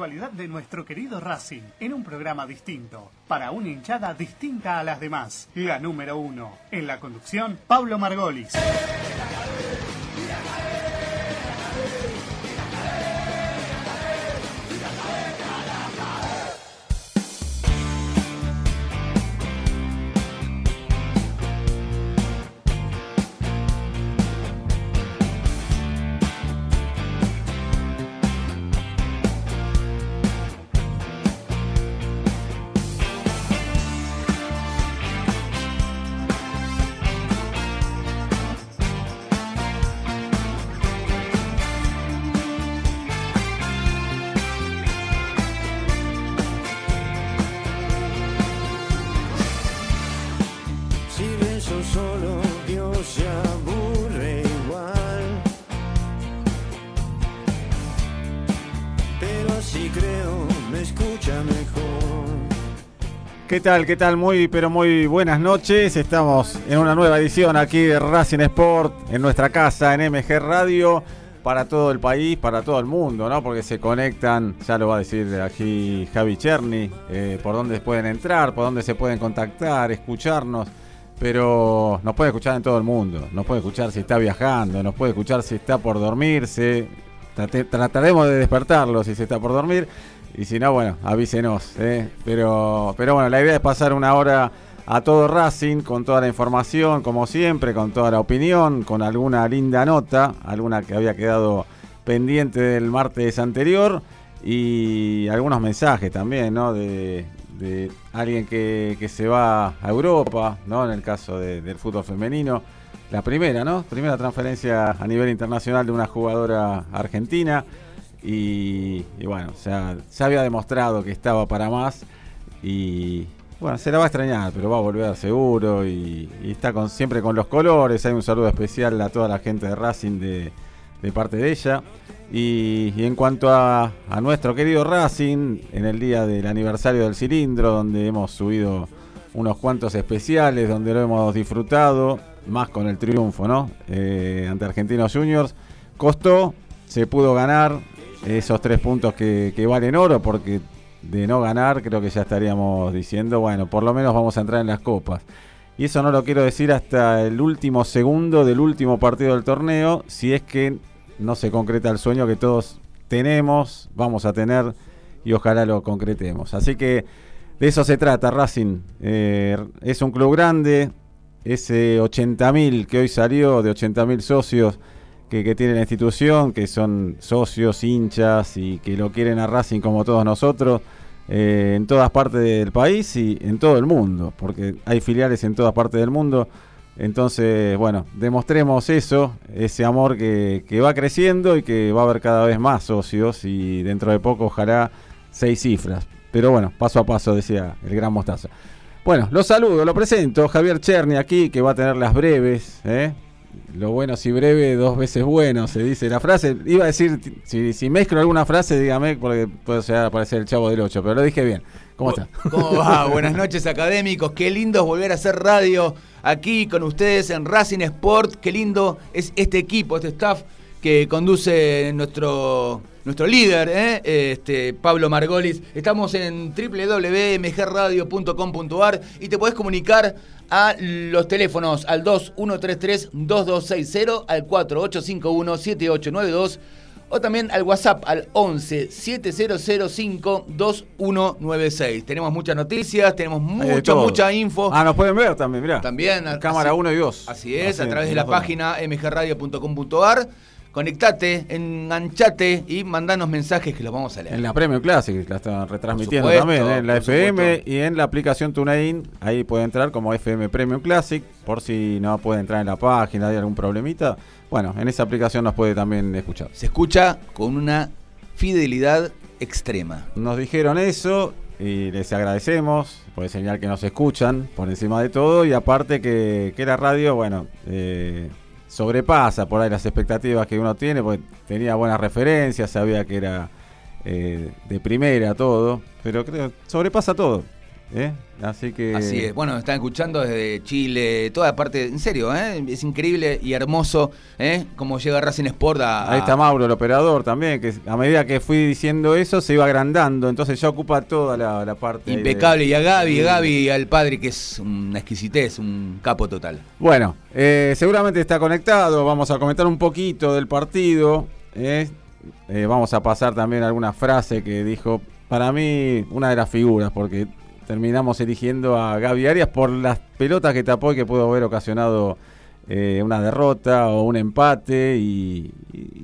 de nuestro querido Racing en un programa distinto, para una hinchada distinta a las demás. La número uno. En la conducción, Pablo Margolis. ¿Qué tal? ¿Qué tal? Muy, pero muy buenas noches. Estamos en una nueva edición aquí de Racing Sport en nuestra casa en MG Radio para todo el país, para todo el mundo, ¿no? Porque se conectan, ya lo va a decir aquí Javi Cherny, eh, por dónde pueden entrar, por dónde se pueden contactar, escucharnos. Pero nos puede escuchar en todo el mundo, nos puede escuchar si está viajando, nos puede escuchar si está por dormirse. Trataremos de despertarlo si se está por dormir. Y si no, bueno, avísenos. ¿eh? Pero, pero bueno, la idea es pasar una hora a todo Racing con toda la información, como siempre, con toda la opinión, con alguna linda nota, alguna que había quedado pendiente del martes anterior y algunos mensajes también, ¿no? De, alguien que, que se va a Europa, ¿no? En el caso de- del fútbol femenino. La primera, ¿no? Primera transferencia a nivel internacional de una jugadora argentina. Y, y bueno, sea, se había demostrado que estaba para más. Y bueno, se la va a extrañar, pero va a volver seguro. Y, está con, siempre con los colores. Hay un saludo especial a toda la gente de Racing de, parte de ella. Y, en cuanto a, a nuestro querido Racing, en el día del aniversario del cilindro, donde hemos subido unos cuantos especiales, donde lo hemos disfrutado, más con el triunfo, ¿no? Eh, ante Argentinos Juniors. Costó, se pudo ganar esos tres puntos que, valen oro, porque de no ganar creo que ya estaríamos diciendo, bueno, por lo menos vamos a entrar en las copas. Y eso no lo quiero decir hasta el último segundo del último partido del torneo, si es que no se concreta el sueño que todos tenemos, vamos a tener y ojalá lo concretemos. Así que de eso se trata Racing. Eh, es un club grande, ese 80.000 que hoy salió, de 80.000 socios que, que tiene la institución, que son socios, hinchas y que lo quieren a Racing como todos nosotros, eh, en todas partes del país y en todo el mundo, porque hay filiales en todas partes del mundo. Entonces, bueno, demostremos eso, ese amor que, va creciendo y que va a haber cada vez más socios y dentro de poco ojalá seis cifras. Pero bueno, paso a paso, decía el gran mostaza. Bueno, lo saludo, lo presento, Javier Cherny aquí, que va a tener las breves, ¿eh? Lo bueno si breve, dos veces bueno, se dice la frase. Iba a decir, si, si mezclo alguna frase, dígame, porque puede ser aparecer el chavo del 8, pero lo dije bien. ¿Cómo está? ¿Cómo va? Buenas noches académicos, qué lindo es volver a hacer radio aquí con ustedes en Racing Sport, qué lindo es este equipo, este staff que conduce nuestro, nuestro líder, ¿eh? este, Pablo Margolis. Estamos en www.mgradio.com.ar y te podés comunicar a los teléfonos al 2133-2260, al 4851-7892 o también al WhatsApp al 11 7005 2196. Tenemos muchas noticias, tenemos mucha, mucha info. Ah, nos pueden ver también, mirá. También. Cámara así- 1 y 2. Así es, a través de la página mgradio.com.ar. Conectate, enganchate y mandanos mensajes que los vamos a leer. En la Premium Classic la están retransmitiendo supuesto, también, ¿eh? en la por FM supuesto. y en la aplicación TuneIn. Ahí puede entrar como FM Premium Classic, por si no puede entrar en la página, hay algún problemita. Bueno, en esa aplicación nos puede también escuchar. Se escucha con una fidelidad extrema. Nos dijeron eso y les agradecemos por el señal que nos escuchan por encima de todo y aparte que, que la radio, bueno, eh, sobrepasa por ahí las expectativas que uno tiene, porque tenía buenas referencias, sabía que era eh, de primera todo, pero creo sobrepasa todo. ¿Eh? Así que. Así es. Bueno, están escuchando desde Chile, toda parte. En serio, ¿eh? es increíble y hermoso ¿eh? cómo llega Racing Sport a. Ahí está Mauro, el operador también, que a medida que fui diciendo eso se iba agrandando, entonces ya ocupa toda la, parte. Impecable. Y a Gaby, Gaby, al padre, que es una exquisitez, un capo total. Bueno, eh, seguramente está conectado. Vamos a comentar un poquito del partido. vamos a pasar también alguna frase que dijo, para mí, una de las figuras, porque terminamos eligiendo a Gaby Arias por las pelotas que tapó y que pudo haber ocasionado eh, una derrota o un empate y,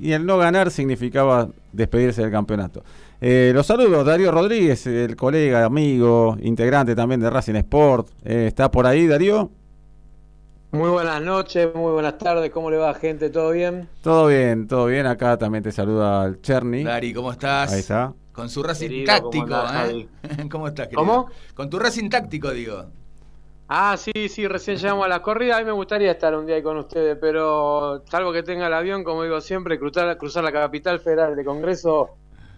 el no ganar significaba despedirse del campeonato. Eh, los saludos, Darío Rodríguez, el colega, amigo, integrante también de Racing Sport. ¿Está por ahí, Darío? Muy buenas noches, muy buenas tardes, ¿cómo le va gente? ¿Todo bien? Todo bien, todo bien. Acá también te saluda el Cherny. Dari, ¿cómo estás? Ahí está. Con su Racing táctico, ¿eh? ¿Cómo estás, querido? ¿Cómo? Con tu Racing táctico, digo. Ah, sí, sí, recién llegamos a la corrida. A mí me gustaría estar un día ahí con ustedes, pero salvo que tenga el avión, como digo siempre, cruzar, cruzar la capital federal de Congreso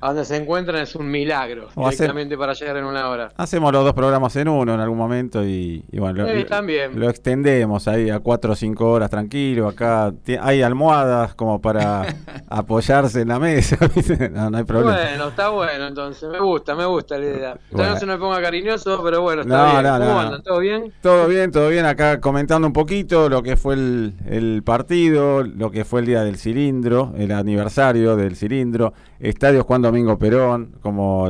donde se encuentran es un milagro directamente para llegar en una hora. Hacemos los dos programas en uno en algún momento y, bueno, lo, también. lo, extendemos ahí a cuatro o cinco horas tranquilo. Acá hay almohadas como para apoyarse en la mesa, no, hay problema. Bueno, está bueno entonces, me gusta, me gusta la idea. no se me ponga cariñoso, pero bueno, está bien. ¿Cómo andan? ¿Todo bien? Todo bien, todo bien. Acá comentando un poquito lo que fue el, el partido, lo que fue el día del cilindro, el aniversario del cilindro, estadios cuando Domingo Perón, como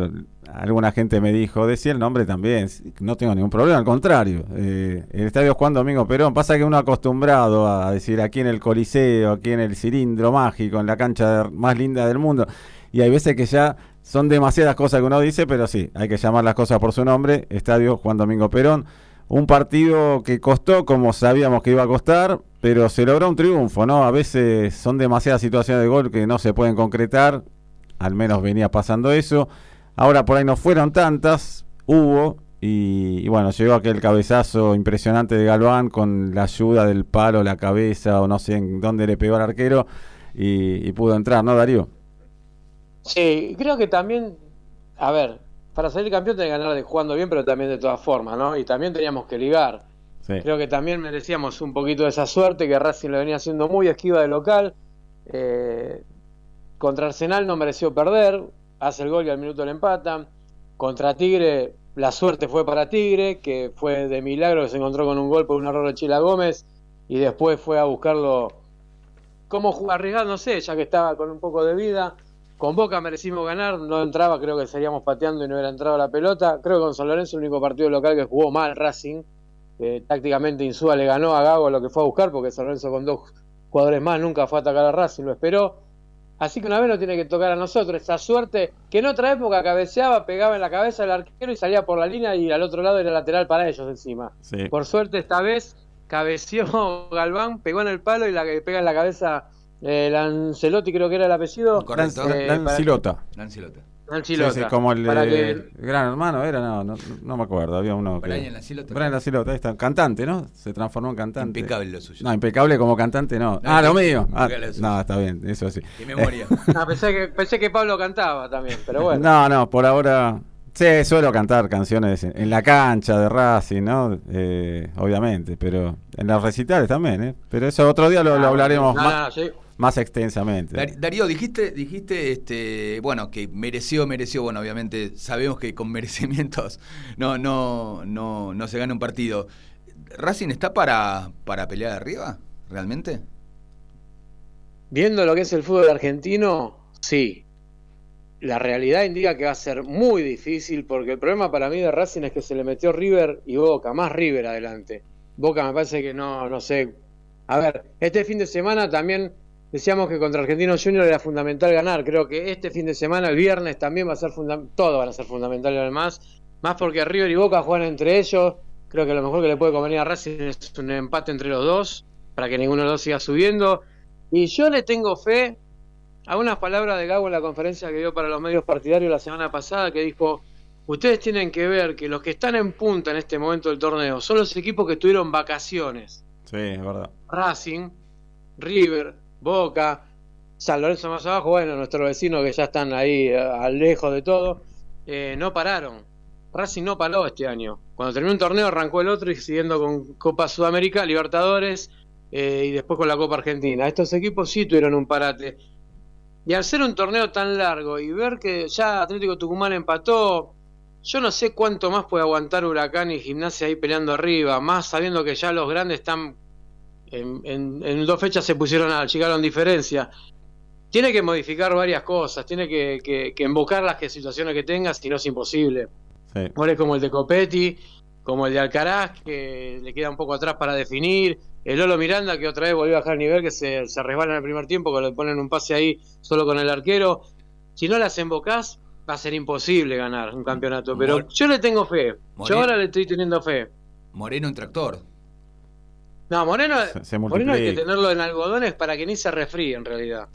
alguna gente me dijo, decía el nombre también, no tengo ningún problema, al contrario. Eh, el estadio Juan Domingo Perón, pasa que uno acostumbrado a decir aquí en el Coliseo, aquí en el cilindro mágico, en la cancha más linda del mundo, y hay veces que ya son demasiadas cosas que uno dice, pero sí, hay que llamar las cosas por su nombre, Estadio Juan Domingo Perón. Un partido que costó como sabíamos que iba a costar, pero se logró un triunfo, ¿no? A veces son demasiadas situaciones de gol que no se pueden concretar al menos venía pasando eso. Ahora por ahí no fueron tantas, hubo, y, bueno, llegó aquel cabezazo impresionante de Galván con la ayuda del palo, la cabeza o no sé en dónde le pegó al arquero y, pudo entrar, ¿no, Darío? Sí, creo que también, a ver, para salir campeón tenés que ganar de jugando bien, pero también de todas formas, ¿no? Y también teníamos que ligar. Creo que también merecíamos un poquito de esa suerte que Racing lo venía haciendo muy esquiva de local. Eh, contra Arsenal no mereció perder, hace el gol y al minuto le empatan. Contra Tigre, la suerte fue para Tigre, que fue de milagro que se encontró con un gol por un error de Chila Gómez y después fue a buscarlo. ¿Cómo arriesgar? Ya que estaba con un poco de vida. Con Boca merecimos ganar, no entraba, creo que seríamos pateando y no hubiera entrado la pelota. Creo que con San Lorenzo el único partido local que jugó mal Racing. tácticamente Insúa le ganó a Gago lo que fue a buscar, porque San Lorenzo con dos jugadores más nunca fue a atacar a Racing, lo esperó Así que una vez nos tiene que tocar a nosotros. Esa suerte que en otra época cabeceaba, pegaba en la cabeza del arquero y salía por la línea y al otro lado era lateral para ellos encima. Por suerte esta vez cabeció Galván, pegó en el palo y la pega en la cabeza eh, Lancelotti, creo que era el apellido. Correcto. Eh, Lancilota. Lancilota. Sí, sí, como el, gran hermano era, no, no, me acuerdo, había uno que... Brian Lancilota. Brian Lancilota, ahí está, cantante, ¿no? Se transformó en cantante. Impecable lo suyo. No, impecable como cantante, no. ah, lo mío. Ah, no, está bien, eso sí. Qué memoria. no, pensé, que, pensé que Pablo cantaba también, pero bueno. No, no, por ahora... Sí, suelo cantar canciones en la cancha de Racing, ¿no? Eh, obviamente, pero en las recitales también, ¿eh? Pero eso otro día lo, lo ah, hablaremos más. No, sí más extensamente. Darío, dijiste, dijiste, este, bueno, que mereció, mereció, bueno, obviamente sabemos que con merecimientos no, no, no, no se gana un partido. ¿Racing está para, para pelear arriba, realmente? Viendo lo que es el fútbol argentino, sí. La realidad indica que va a ser muy difícil porque el problema para mí de Racing es que se le metió River y Boca, más River adelante. Boca me parece que no, no sé. A ver, este fin de semana también Decíamos que contra Argentinos Junior era fundamental ganar. Creo que este fin de semana, el viernes, también va a ser fundamental. Todo van a ser fundamentales además. Más porque River y Boca juegan entre ellos. Creo que lo mejor que le puede convenir a Racing es un empate entre los dos. Para que ninguno de los dos siga subiendo. Y yo le tengo fe a unas palabras de Gago en la conferencia que dio para los medios partidarios la semana pasada. Que dijo: Ustedes tienen que ver que los que están en punta en este momento del torneo son los equipos que tuvieron vacaciones. Sí, es verdad. Racing, River, Boca, San Lorenzo más abajo, bueno, nuestros vecinos que ya están ahí al lejos de todo, eh, no pararon. Racing no paró este año. Cuando terminó un torneo arrancó el otro y siguiendo con Copa Sudamérica, Libertadores eh, y después con la Copa Argentina. Estos equipos sí tuvieron un parate. Y al ser un torneo tan largo y ver que ya Atlético Tucumán empató, yo no sé cuánto más puede aguantar Huracán y Gimnasia ahí peleando arriba, más sabiendo que ya los grandes están en, dos fechas se pusieron a llegaron diferencia. Tiene que modificar varias cosas, tiene que, que, que invocar las que, situaciones que tenga, si no es imposible. Sí. como el de Copetti, como el de Alcaraz, que le queda un poco atrás para definir. El Lolo Miranda, que otra vez volvió a bajar el nivel, que se, se resbala en el primer tiempo, que le ponen un pase ahí solo con el arquero. Si no las embocás, va a ser imposible ganar un campeonato. Pero yo le tengo fe. Yo ahora le estoy teniendo fe. Moreno un tractor. No, Moreno, Moreno hay que tenerlo en algodones para que ni se refríe en realidad.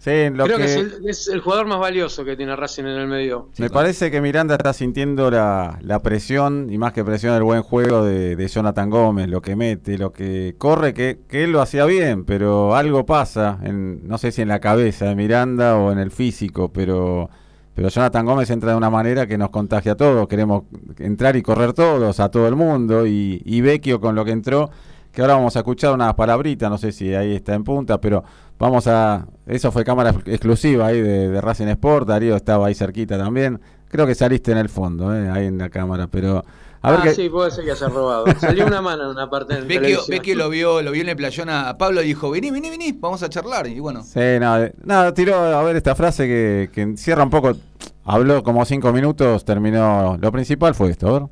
Creo que, es, el, jugador más valioso que tiene Racing en el medio. Me parece que Miranda está sintiendo la, presión, y más que presión, el buen juego de, Jonathan Gómez, lo que mete, lo que corre, que, que él lo hacía bien, pero algo pasa, en, no sé si en la cabeza de Miranda o en el físico, pero, pero Jonathan Gómez entra de una manera que nos contagia a todos, queremos entrar y correr todos, a todo el mundo, y, y Vecchio con lo que entró que ahora vamos a escuchar unas palabritas, no sé si ahí está en punta, pero vamos a... Eso fue cámara exclusiva ahí de, Racing Sport, Darío estaba ahí cerquita también, creo que saliste en el fondo, eh, ahí en la cámara, pero... A ver ah, sí, puede ser que haya robado. Salió una mano en una parte del Ve que lo vio, lo vio en el playón a Pablo y dijo, vení, vení, vení, vamos a charlar. Y bueno. Sí, nada, nada tiró a ver esta frase que, que encierra un poco, habló como cinco minutos, terminó, lo principal fue esto, a ver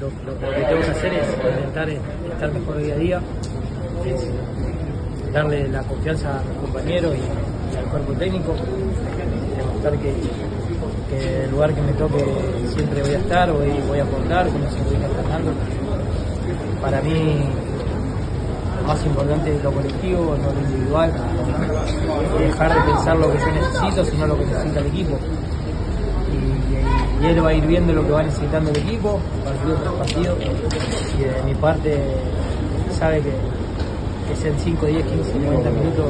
lo, que tengo que hacer es estar mejor día a día, es darle la confianza a mis compañeros y, al cuerpo técnico, demostrar que, que, el lugar que me toque siempre voy a estar, voy, voy a aportar, como se voy tratando. Para mí lo más importante es lo colectivo, no lo individual, dejar de pensar lo que yo necesito, sino lo que necesita el equipo y él va a ir viendo lo que va necesitando el equipo, partido tras partido, y de mi parte sabe que, que sean 5, 10, 15, 90 minutos,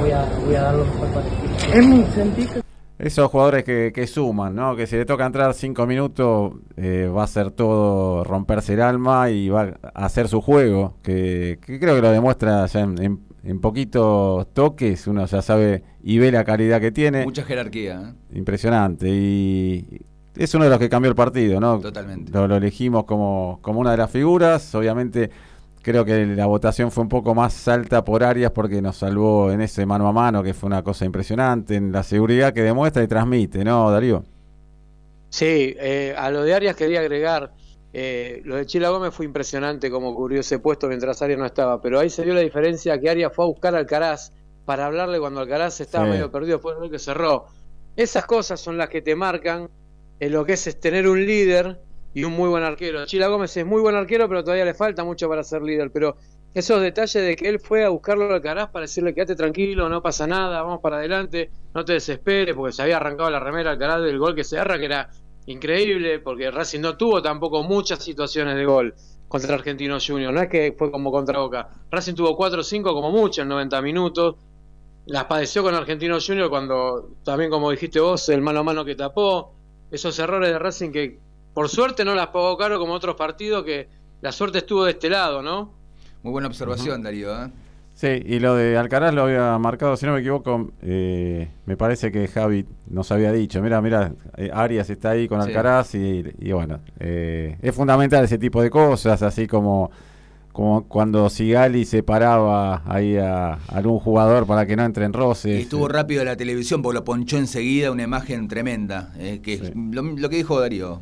voy a, voy a dar lo mejor para el equipo. Esos jugadores que, que, suman, ¿no? Que si le toca entrar 5 minutos eh, va a ser todo romperse el alma y va a hacer su juego, que, que creo que lo demuestra ya en, en en poquitos toques uno ya sabe y ve la calidad que tiene. Mucha jerarquía. ¿eh? Impresionante. Y es uno de los que cambió el partido, ¿no? Totalmente. Lo, elegimos como, como una de las figuras. Obviamente creo que la votación fue un poco más alta por Arias porque nos salvó en ese mano a mano, que fue una cosa impresionante, en la seguridad que demuestra y transmite, ¿no, Darío? Sí, eh, a lo de Arias quería agregar eh, lo de Chila Gómez fue impresionante como cubrió ese puesto mientras Arias no estaba, pero ahí se dio la diferencia que Arias fue a buscar a Alcaraz para hablarle cuando Alcaraz estaba medio perdido después de que cerró. Esas cosas son las que te marcan en lo que es, tener un líder y un muy buen arquero. Chila Gómez es muy buen arquero, pero todavía le falta mucho para ser líder. Pero esos detalles de que él fue a buscarlo a Alcaraz para decirle quédate tranquilo, no pasa nada, vamos para adelante, no te desesperes, porque se había arrancado la remera Alcaraz del gol que se agarra, que era increíble, porque Racing no tuvo tampoco muchas situaciones de gol contra Argentino Junior, no es que fue como contra Boca. Racing tuvo 4 o 5 como mucho en 90 minutos. Las padeció con Argentino Junior cuando, también como dijiste vos, el mano a mano que tapó. Esos errores de Racing que por suerte no las pagó caro como otros partidos que la suerte estuvo de este lado, ¿no? Muy buena observación, Darío. ¿eh? Sí, y lo de Alcaraz lo había marcado, si no me equivoco, eh, me parece que Javi nos había dicho, mira, mira, eh, Arias está ahí con Alcaraz y, bueno, eh, es fundamental ese tipo de cosas, así como, como cuando Sigali se paraba ahí a, algún jugador para que no entre en roces. Y estuvo rápido la televisión porque lo ponchó enseguida, una imagen tremenda, que lo, que dijo Darío,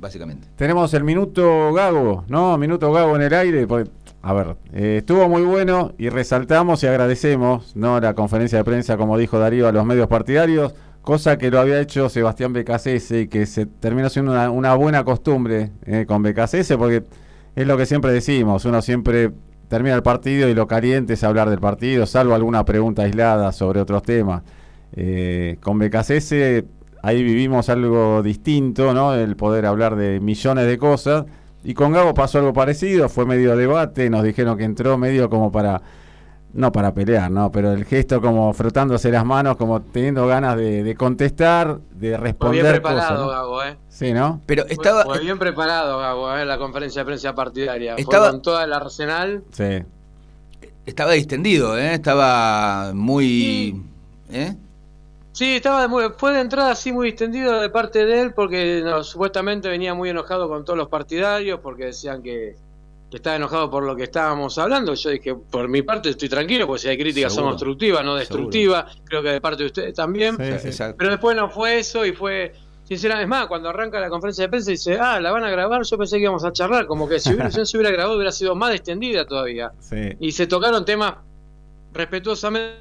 básicamente. Tenemos el minuto Gago, ¿no? Minuto Gago en el aire, porque a ver, eh, estuvo muy bueno y resaltamos y agradecemos ¿no? la conferencia de prensa, como dijo Darío, a los medios partidarios, cosa que lo había hecho Sebastián Becasese y que se terminó siendo una, buena costumbre eh, con Becasese, porque es lo que siempre decimos, uno siempre termina el partido y lo caliente es hablar del partido, salvo alguna pregunta aislada sobre otros temas. Eh, con Becasese ahí vivimos algo distinto, ¿no? El poder hablar de millones de cosas y con Gabo pasó algo parecido, fue medio debate, nos dijeron que entró medio como para no para pelear, no, pero el gesto como frotándose las manos, como teniendo ganas de, contestar, de responder. Muy bien preparado, Gago, ¿eh? Sí, ¿no? Pero estaba. Muy, bien preparado, Gago, ¿eh? La conferencia de prensa partidaria. Estaba con todo el arsenal. Sí. Estaba distendido, ¿eh? Estaba muy. ¿eh? Sí, estaba muy, fue de entrada así muy distendido de parte de él porque supuestamente venía muy enojado con todos los partidarios porque decían que que estaba enojado por lo que estábamos hablando. Yo dije, por mi parte estoy tranquilo, porque si hay críticas son constructivas, no destructivas. Creo que de parte de ustedes también. Pero después no fue eso y fue, sinceramente, es más, cuando arranca la conferencia de prensa y dice, ah, la van a grabar, yo pensé que íbamos a charlar, como que si hubiera, se hubiera grabado hubiera sido más extendida todavía. Y se tocaron temas respetuosamente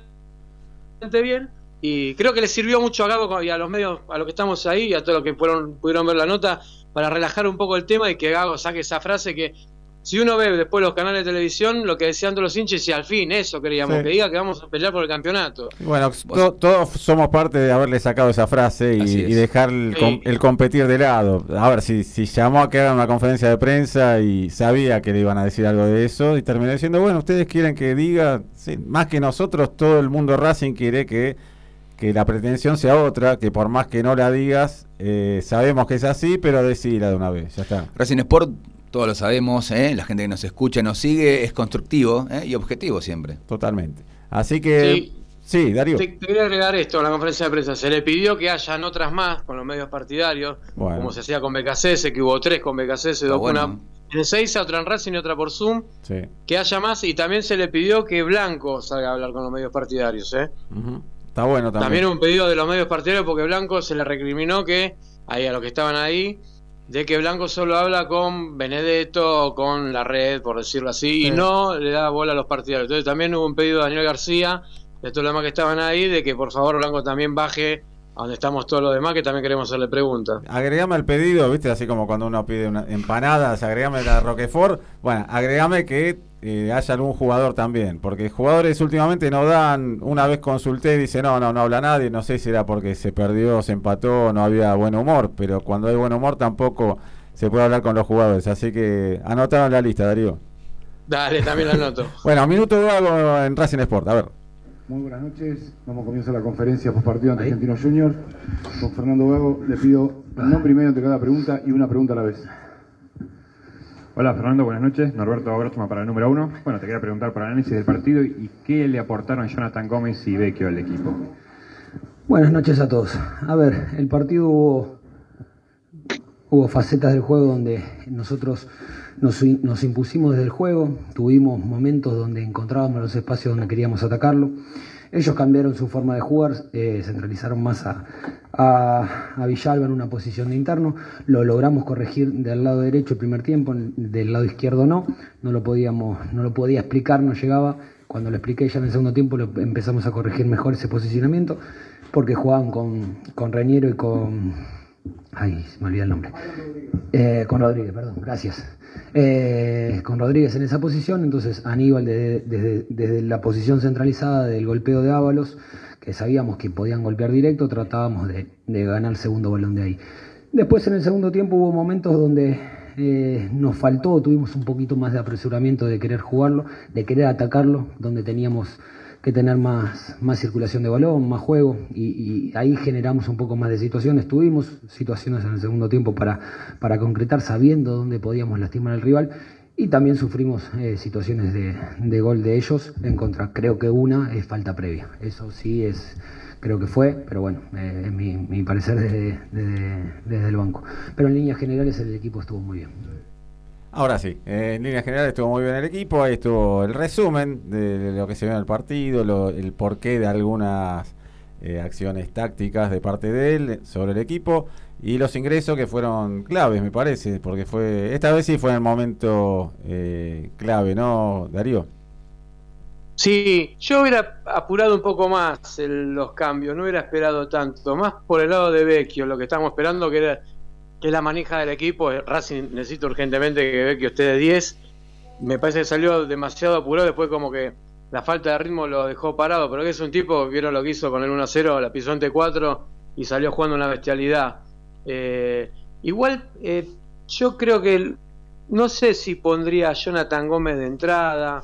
bien. Y creo que le sirvió mucho a Gago y a los medios, a los que estamos ahí y a todos los que fueron, pudieron ver la nota, para relajar un poco el tema y que Gago saque esa frase que si uno ve después los canales de televisión, lo que decían todos los hinchas, y al fin eso queríamos, que diga que vamos a pelear por el campeonato. Bueno, todos somos parte de haberle sacado esa frase y, dejar el, competir de lado. A ver, si, si llamó a que hagan una conferencia de prensa y sabía que le iban a decir algo de eso, y terminó diciendo, bueno, ustedes quieren que diga, más que nosotros, todo el mundo Racing quiere que, que la pretensión sea otra, que por más que no la digas, eh, sabemos que es así, pero decíla de una vez, ya está. Racing Sport todos lo sabemos, ¿eh? la gente que nos escucha, nos sigue, es constructivo ¿eh? y objetivo siempre. Totalmente. Así que, sí, Darío. Te, quería agregar esto en la conferencia de prensa. Se le pidió que hayan otras más con los medios partidarios, como se hacía con BKCS, que hubo tres con BKCS, dos una en Seiza, otra en Racing y otra por Zoom. Que haya más y también se le pidió que Blanco salga a hablar con los medios partidarios. ¿eh? Está bueno también. También un pedido de los medios partidarios porque Blanco se le recriminó que ahí a los que estaban ahí de que Blanco solo habla con Benedetto o con la red, por decirlo así, y no le da bola a los partidarios. Entonces también hubo un pedido de Daniel García, de todos los demás que estaban ahí, de que por favor Blanco también baje a donde estamos todos los demás, que también queremos hacerle preguntas. Agregame al pedido, viste, así como cuando uno pide una empanadas, agregame la Roquefort. Bueno, agregame que eh, haya algún jugador también, porque jugadores últimamente no dan, una vez consulté y dice, no, no, no habla nadie, no sé si era porque se perdió, se empató, no había buen humor, pero cuando hay buen humor tampoco se puede hablar con los jugadores, así que anotaron la lista, Darío. Dale, también la anoto. bueno, minuto de algo en Racing Sport, a ver. Muy buenas noches, vamos a comenzar la conferencia post partido ante Argentinos Juniors. Con Fernando Gago le pido nombre y medio ante cada pregunta y una pregunta a la vez. Hola Fernando, buenas noches. Norberto Grosma para el número uno. Bueno, te quería preguntar por el análisis del partido y qué le aportaron Jonathan Gómez y Vecchio al equipo. Buenas noches a todos. A ver, el partido hubo, hubo facetas del juego donde nosotros nos, nos, impusimos desde el juego, tuvimos momentos donde encontrábamos los espacios donde queríamos atacarlo. Ellos cambiaron su forma de jugar, eh, centralizaron más a, a, Villalba en una posición de interno. Lo logramos corregir del lado derecho el primer tiempo, del lado izquierdo no. No lo podíamos, no lo podía explicar, no llegaba. Cuando lo expliqué ya en el segundo tiempo lo empezamos a corregir mejor ese posicionamiento, porque jugaban con, con Reñero y con. Ay, me olvidé el nombre. Eh, con Rodríguez, perdón, gracias. Eh, con Rodríguez en esa posición, entonces Aníbal desde, la posición centralizada del golpeo de Ábalos, que sabíamos que podían golpear directo, tratábamos de, ganar el segundo balón de ahí. Después en el segundo tiempo hubo momentos donde eh, nos faltó, tuvimos un poquito más de apresuramiento de querer jugarlo, de querer atacarlo, donde teníamos que tener más, más circulación de balón, más juego, y, ahí generamos un poco más de situaciones. Tuvimos situaciones en el segundo tiempo para, para concretar, sabiendo dónde podíamos lastimar al rival, y también sufrimos eh, situaciones de, de, gol de ellos en contra. Creo que una es falta previa, eso sí es, creo que fue, pero bueno, eh, es mi, mi parecer desde, desde el banco. Pero en líneas generales el equipo estuvo muy bien. Ahora sí, en línea general estuvo muy bien el equipo, ahí estuvo el resumen de lo que se vio en el partido, el porqué de algunas eh, acciones tácticas de parte de él sobre el equipo y los ingresos que fueron claves, me parece, porque fue esta vez sí fue en el momento eh, clave, ¿no, Darío? Sí, yo hubiera apurado un poco más los cambios, no hubiera esperado tanto, más por el lado de Vecchio, lo que estábamos esperando que era que es la manija del equipo. Racing necesita urgentemente que ve que usted de 10. Me parece que salió demasiado apurado, después como que la falta de ritmo lo dejó parado, pero que es un tipo, vieron lo que hizo con el 1-0, la pisó ante 4 y salió jugando una bestialidad. Eh, igual, eh, yo creo que no sé si pondría a Jonathan Gómez de entrada,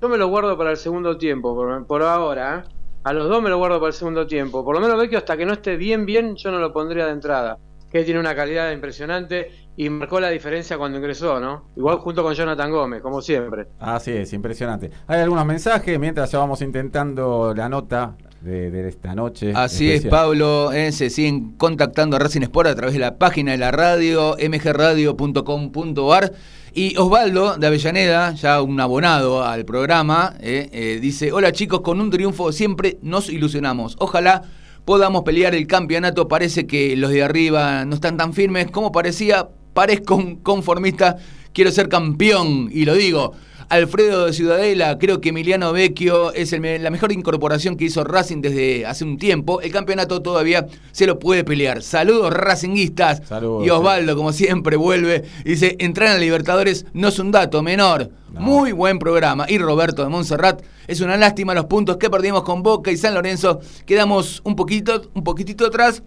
yo me lo guardo para el segundo tiempo, por, por ahora. ¿eh? A los dos me lo guardo para el segundo tiempo. Por lo menos Vecchio, hasta que no esté bien, bien, yo no lo pondría de entrada. Que tiene una calidad impresionante y marcó la diferencia cuando ingresó, ¿no? Igual junto con Jonathan Gómez, como siempre. Así es, impresionante. Hay algunos mensajes mientras ya vamos intentando la nota de, esta noche. Así es, Pablo. Eh, se siguen contactando a Racing Sport a través de la página de la radio, mgradio.com.ar. Y Osvaldo de Avellaneda, ya un abonado al programa, eh, eh, dice, hola chicos, con un triunfo siempre nos ilusionamos. Ojalá podamos pelear el campeonato. Parece que los de arriba no están tan firmes como parecía. Parezco un conformista, quiero ser campeón y lo digo. Alfredo de Ciudadela, creo que Emiliano Vecchio es la mejor incorporación que hizo Racing desde hace un tiempo. El campeonato todavía se lo puede pelear. Saludos Racinguistas. Saludos, y Osvaldo, como siempre, vuelve. Dice, entrar en Libertadores no es un dato menor. Muy buen programa. Y Roberto de Montserrat, es una lástima los puntos que perdimos con Boca y San Lorenzo. Quedamos un poquito, un poquitito atrás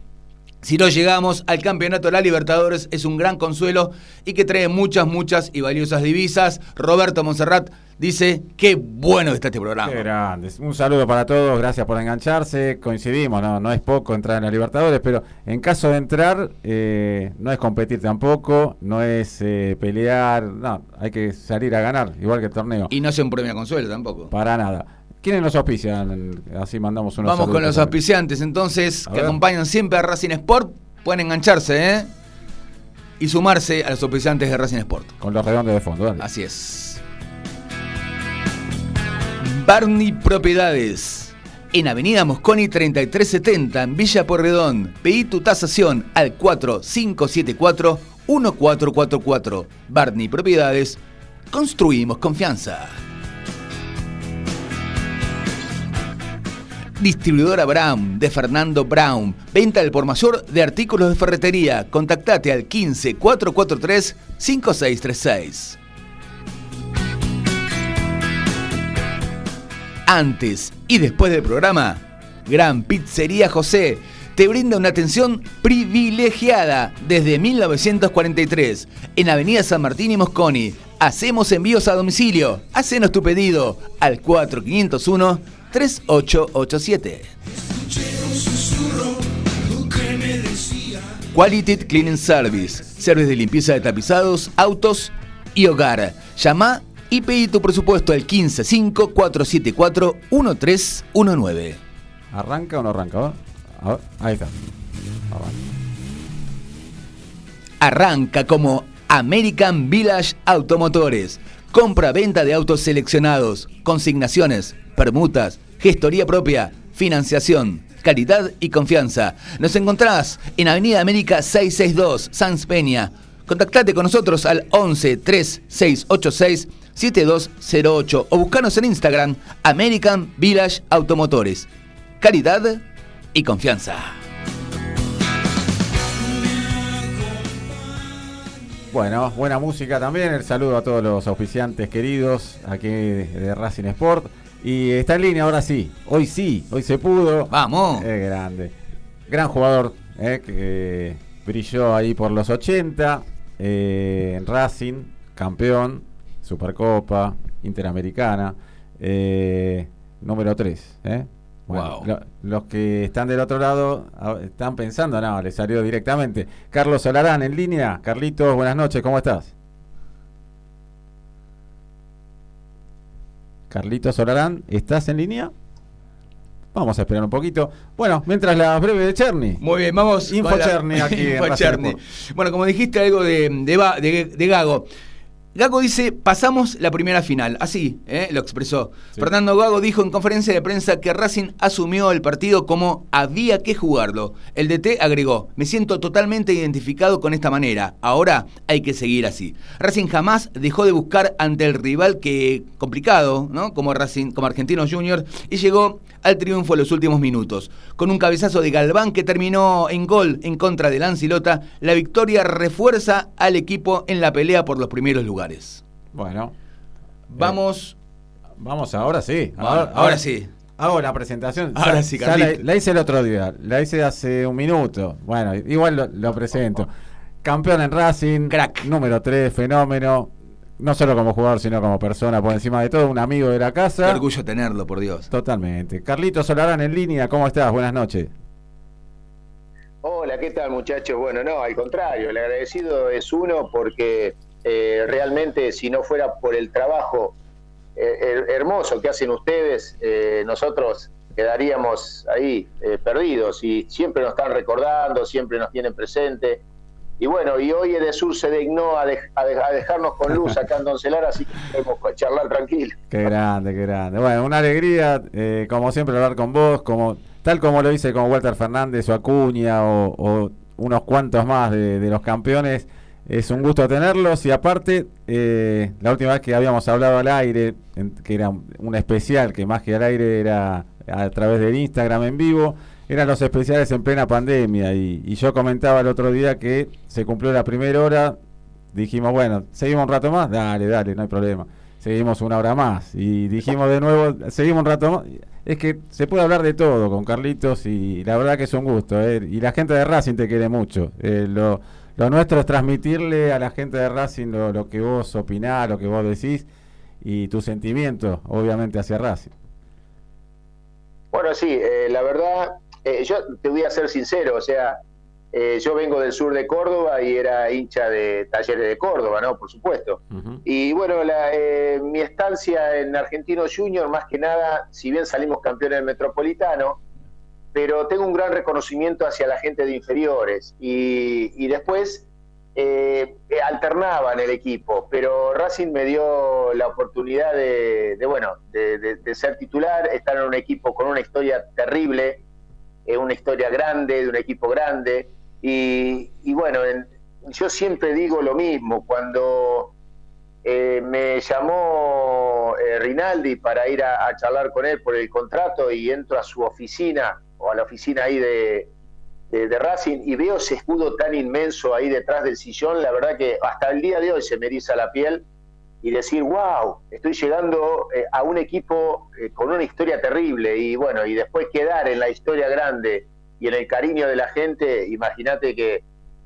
si no llegamos al campeonato de la Libertadores es un gran consuelo y que trae muchas, muchas y valiosas divisas. Roberto Monserrat dice, qué bueno está este programa. Qué grande. Un saludo para todos, gracias por engancharse. Coincidimos, no, no es poco entrar en la Libertadores, pero en caso de entrar, eh, no es competir tampoco, no es eh, pelear, no, hay que salir a ganar, igual que el torneo. Y no es un premio consuelo tampoco. Para nada. ¿Quiénes nos auspician? Así mandamos unos Vamos con los auspiciantes entonces, que acompañan siempre a Racing Sport. Pueden engancharse, ¿eh? Y sumarse a los auspiciantes de Racing Sport. Con los redondos de fondo, dale. Así es. Barney Propiedades. En Avenida Mosconi 3370, en Villa Porredón. Pedí tu tasación al 4574-1444. Barney Propiedades. Construimos confianza. Distribuidora Brown de Fernando Brown. Venta del por mayor de artículos de ferretería. Contactate al 15 443 5636. Antes y después del programa, Gran Pizzería José te brinda una atención privilegiada desde 1943 en Avenida San Martín y Mosconi. Hacemos envíos a domicilio. Hacenos tu pedido al 4501 3887. Quality Cleaning Service, service de limpieza de tapizados, autos y hogar. Llama y pedí tu presupuesto al 155-474-1319. ¿Arranca o no arranca? ahí está. Arranca como American Village Automotores. Compra-venta de autos seleccionados, consignaciones, permutas, gestoría propia, financiación, calidad y confianza. Nos encontrás en Avenida América 662, Sans Peña. Contactate con nosotros al 11 3686 7208 o buscanos en Instagram American Village Automotores. Calidad y confianza. Bueno, buena música también. El saludo a todos los auspiciantes queridos aquí de Racing Sport. Y está en línea ahora sí. Hoy sí, hoy se pudo. Vamos. Es grande. Gran jugador eh, que brilló ahí por los 80. Eh, en Racing, campeón, Supercopa, Interamericana. Eh, número 3. Bueno, los que están del otro lado están pensando, no, le salió directamente. Carlos Solarán en línea. Carlitos, buenas noches, ¿cómo estás? Carlitos Solarán, ¿estás en línea? Vamos a esperar un poquito. Bueno, mientras la breve de Cherny. Muy bien, vamos. Info Cherny aquí. Info Cherny. Bueno, como dijiste algo de, de, de Gago. Gago dice, pasamos la primera final. Así ¿eh? lo expresó. Fernando Gago dijo en conferencia de prensa que Racing asumió el partido como había que jugarlo. El DT agregó, me siento totalmente identificado con esta manera. Ahora hay que seguir así. Racing jamás dejó de buscar ante el rival que complicado, ¿no? Como Racing, como Argentinos Juniors, y llegó al triunfo en los últimos minutos. Con un cabezazo de Galván que terminó en gol en contra de Lancilota, la victoria refuerza al equipo en la pelea por los primeros lugares. Bueno. Vamos. Eh, vamos, ahora sí. Ahora, sí. Hago la presentación. Ahora sí, la, hice el otro día, la hice hace un minuto. Bueno, igual lo, presento. Campeón en Racing. Crack. Número 3, fenómeno no solo como jugador, sino como persona, por encima de todo, un amigo de la casa. Qué orgullo tenerlo, por Dios. Totalmente. Carlito Solarán en línea, ¿cómo estás? Buenas noches. Hola, ¿qué tal muchachos? Bueno, no, al contrario, el agradecido es uno porque eh, realmente si no fuera por el trabajo eh, hermoso que hacen ustedes, eh, nosotros quedaríamos ahí perdidos y siempre nos están recordando, siempre nos tienen presente. Y bueno, y hoy Edesur se dignó a, dejarnos con luz acá en Doncelar, así que podemos charlar tranquilo. Qué grande, qué grande. Bueno, una alegría, como siempre, hablar con vos, como tal como lo hice con Walter Fernández o Acuña o, unos cuantos más de los campeones es un gusto tenerlos y aparte, eh, la última vez que habíamos hablado al aire, que era un especial, que más que al aire era a través del Instagram en vivo, eran los especiales en plena pandemia y, yo comentaba el otro día que se cumplió la primera hora, dijimos, bueno, seguimos un rato más, dale, dale, no hay problema, seguimos una hora más y dijimos de nuevo, seguimos un rato más. Es que se puede hablar de todo con Carlitos y la verdad que es un gusto. Eh, y la gente de Racing te quiere mucho. Eh, lo, lo nuestro es transmitirle a la gente de Racing lo, que vos opinás, lo que vos decís y tu sentimiento, obviamente, hacia Racing. Bueno, sí, eh, la verdad, eh, yo te voy a ser sincero, o sea, eh, yo vengo del sur de Córdoba y era hincha de Talleres de Córdoba, ¿no? Por supuesto. Y bueno, mi estancia en Argentino Junior, más que nada, si bien salimos campeones del Metropolitano, pero tengo un gran reconocimiento hacia la gente de inferiores y, después eh, alternaba en el equipo, pero Racing me dio la oportunidad de, bueno, de, ser titular, estar en un equipo con una historia terrible, eh, una historia grande, de un equipo grande, y, bueno, yo siempre digo lo mismo, cuando eh, me llamó Rinaldi para ir a charlar con él por el contrato y entro a su oficina, o a la oficina ahí de, de, Racing y veo ese escudo tan inmenso ahí detrás del sillón, la verdad que hasta el día de hoy se me eriza la piel y decir, wow, estoy llegando eh, a un equipo eh, con una historia terrible y bueno, y después quedar en la historia grande y en el cariño de la gente, imagínate que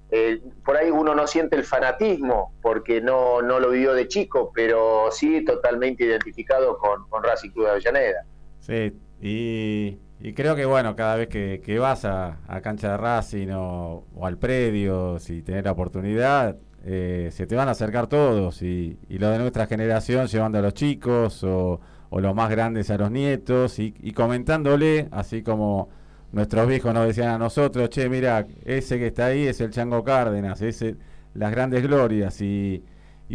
eh, por ahí uno no siente el fanatismo porque no, no lo vivió de chico, pero sí totalmente identificado con, con Racing Club de Avellaneda. Sí, y y creo que, bueno, cada vez que, vas a, cancha de Racing o, al predio, si tenés la oportunidad, eh, se te van a acercar todos. Y, lo de nuestra generación llevando a los chicos o, los más grandes a los nietos y, comentándole, así como nuestros viejos nos decían a nosotros, che, mira, ese que está ahí es el Chango Cárdenas, ese, las grandes glorias. Y,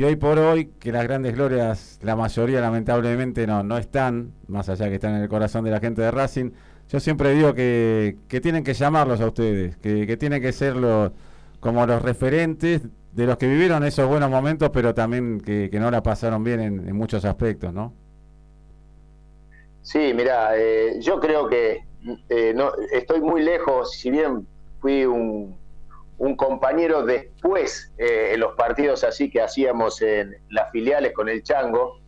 hoy por hoy, que las grandes glorias, la mayoría lamentablemente no, no están, más allá que están en el corazón de la gente de Racing, yo siempre digo que, tienen que llamarlos a ustedes, que, tienen que ser los, como los referentes de los que vivieron esos buenos momentos, pero también que, no la pasaron bien en, muchos aspectos, ¿no? Sí, mira, eh, yo creo que eh, no, estoy muy lejos, si bien fui un, un compañero después eh, en los partidos así que hacíamos en las filiales con el Chango,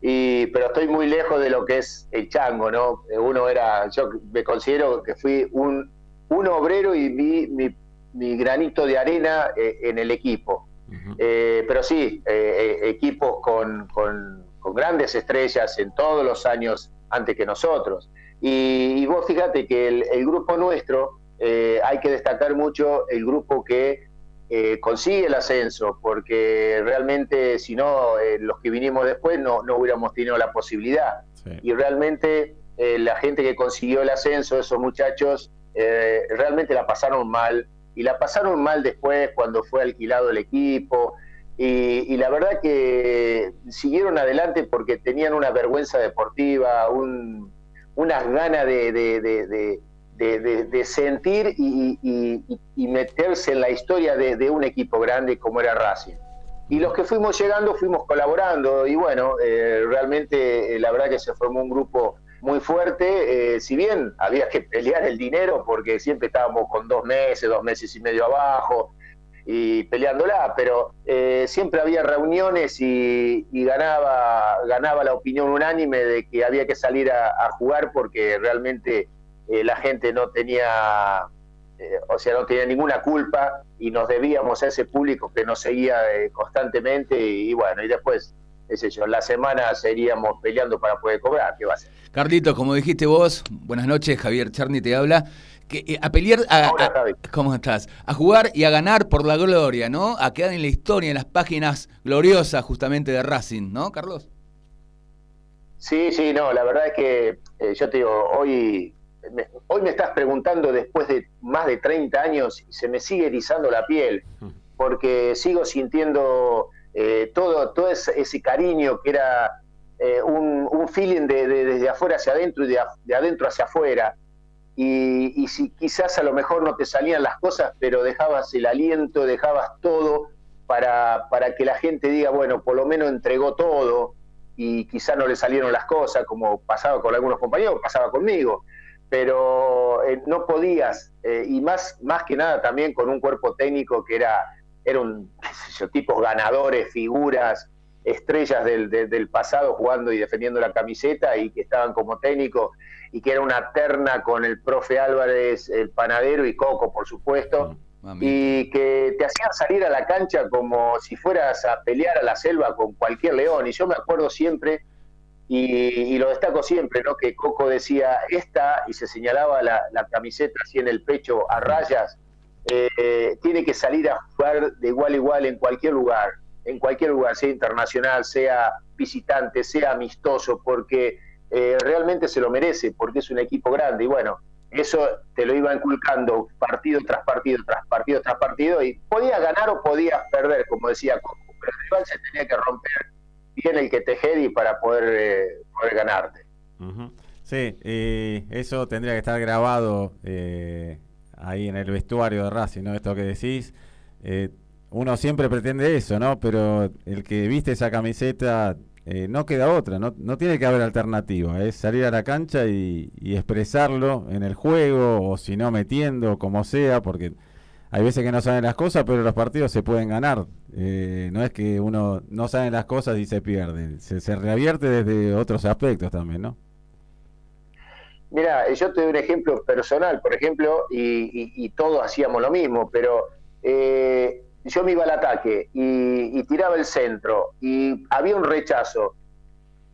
y, pero estoy muy lejos de lo que es el chango, ¿no? Uno era, yo me considero que fui un, un obrero y mi, mi, granito de arena eh, en el equipo. Eh, pero sí, eh, equipos con, con, grandes estrellas en todos los años antes que nosotros. Y, vos fíjate que el, el grupo nuestro, hay que destacar mucho el grupo que consigue el ascenso, porque realmente si no, los que vinimos después no, no hubiéramos tenido la posibilidad. Y realmente la gente que consiguió el ascenso, esos muchachos, realmente la pasaron mal. Y la pasaron mal después cuando fue alquilado el equipo. Y, la verdad que siguieron adelante porque tenían una vergüenza deportiva, un, unas ganas de sentir y, meterse en la historia de, un equipo grande como era Racing. Y los que fuimos llegando fuimos colaborando y bueno, eh, realmente eh, la verdad que se formó un grupo muy fuerte, eh, si bien había que pelear el dinero porque siempre estábamos con dos meses, dos meses y medio abajo y peleándola, pero siempre había reuniones y, ganaba, ganaba la opinión unánime de que había que salir a jugar porque realmente eh, la gente no tenía eh, o sea, no tenía ninguna culpa y nos debíamos a ese público que nos seguía eh, constantemente y, bueno, y después, ese yo, la semana seríamos peleando para poder cobrar, ¿qué va a ser? Carlitos, como dijiste vos, buenas noches, Javier Charni te habla. Que, eh, a pelear, a, ¿cómo estás? A jugar y a ganar por la gloria, ¿no? A quedar en la historia, en las páginas gloriosas justamente de Racing, ¿no, Carlos? Sí, sí, no, la verdad es que yo te digo, hoy hoy me estás preguntando después de más de 30 años y se me sigue erizando la piel, porque sigo sintiendo eh, todo, todo ese, cariño que era eh, un, feeling de, desde afuera hacia adentro y de, adentro hacia afuera. Y, y, si quizás a lo mejor no te salían las cosas, pero dejabas el aliento, dejabas todo para, para que la gente diga, bueno, por lo menos entregó todo y quizás no le salieron las cosas, como pasaba con algunos compañeros, pasaba conmigo pero eh, no podías, y más, más que nada también con un cuerpo técnico que era, era un, qué tipos ganadores, figuras, estrellas del, del, pasado jugando y defendiendo la camiseta y que estaban como técnico y que era una terna con el profe Álvarez, el panadero y Coco, por supuesto, mm, y que te hacían salir a la cancha como si fueras a pelear a la selva con cualquier león. Y yo me acuerdo siempre y, lo destaco siempre, ¿no? Que Coco decía esta y se señalaba la, camiseta así en el pecho a rayas, eh, tiene que salir a jugar de igual a igual en cualquier lugar, en cualquier lugar, sea internacional, sea visitante, sea amistoso, porque eh, realmente se lo merece, porque es un equipo grande. Y bueno, eso te lo iba inculcando partido tras partido, tras partido, tras partido, y podías ganar o podías perder, como decía Coco, pero el rival se tenía que romper tiene el que tejer para poder, eh, poder ganarte. Sí, y eso tendría que estar grabado eh, ahí en el vestuario de Racing, ¿no? Esto que decís. Eh, uno siempre pretende eso, ¿no? Pero el que viste esa camiseta no queda otra, no, tiene que haber alternativa, es salir a la cancha y, expresarlo en el juego o si no metiendo, como sea, porque hay veces que no saben las cosas, pero los partidos se pueden ganar. Eh, no es que uno no sabe las cosas y se pierde. Se, reavierte desde otros aspectos también, ¿no? Mira, yo te doy un ejemplo personal, por ejemplo, y, todos hacíamos lo mismo, pero eh, yo me iba al ataque y, tiraba el centro y había un rechazo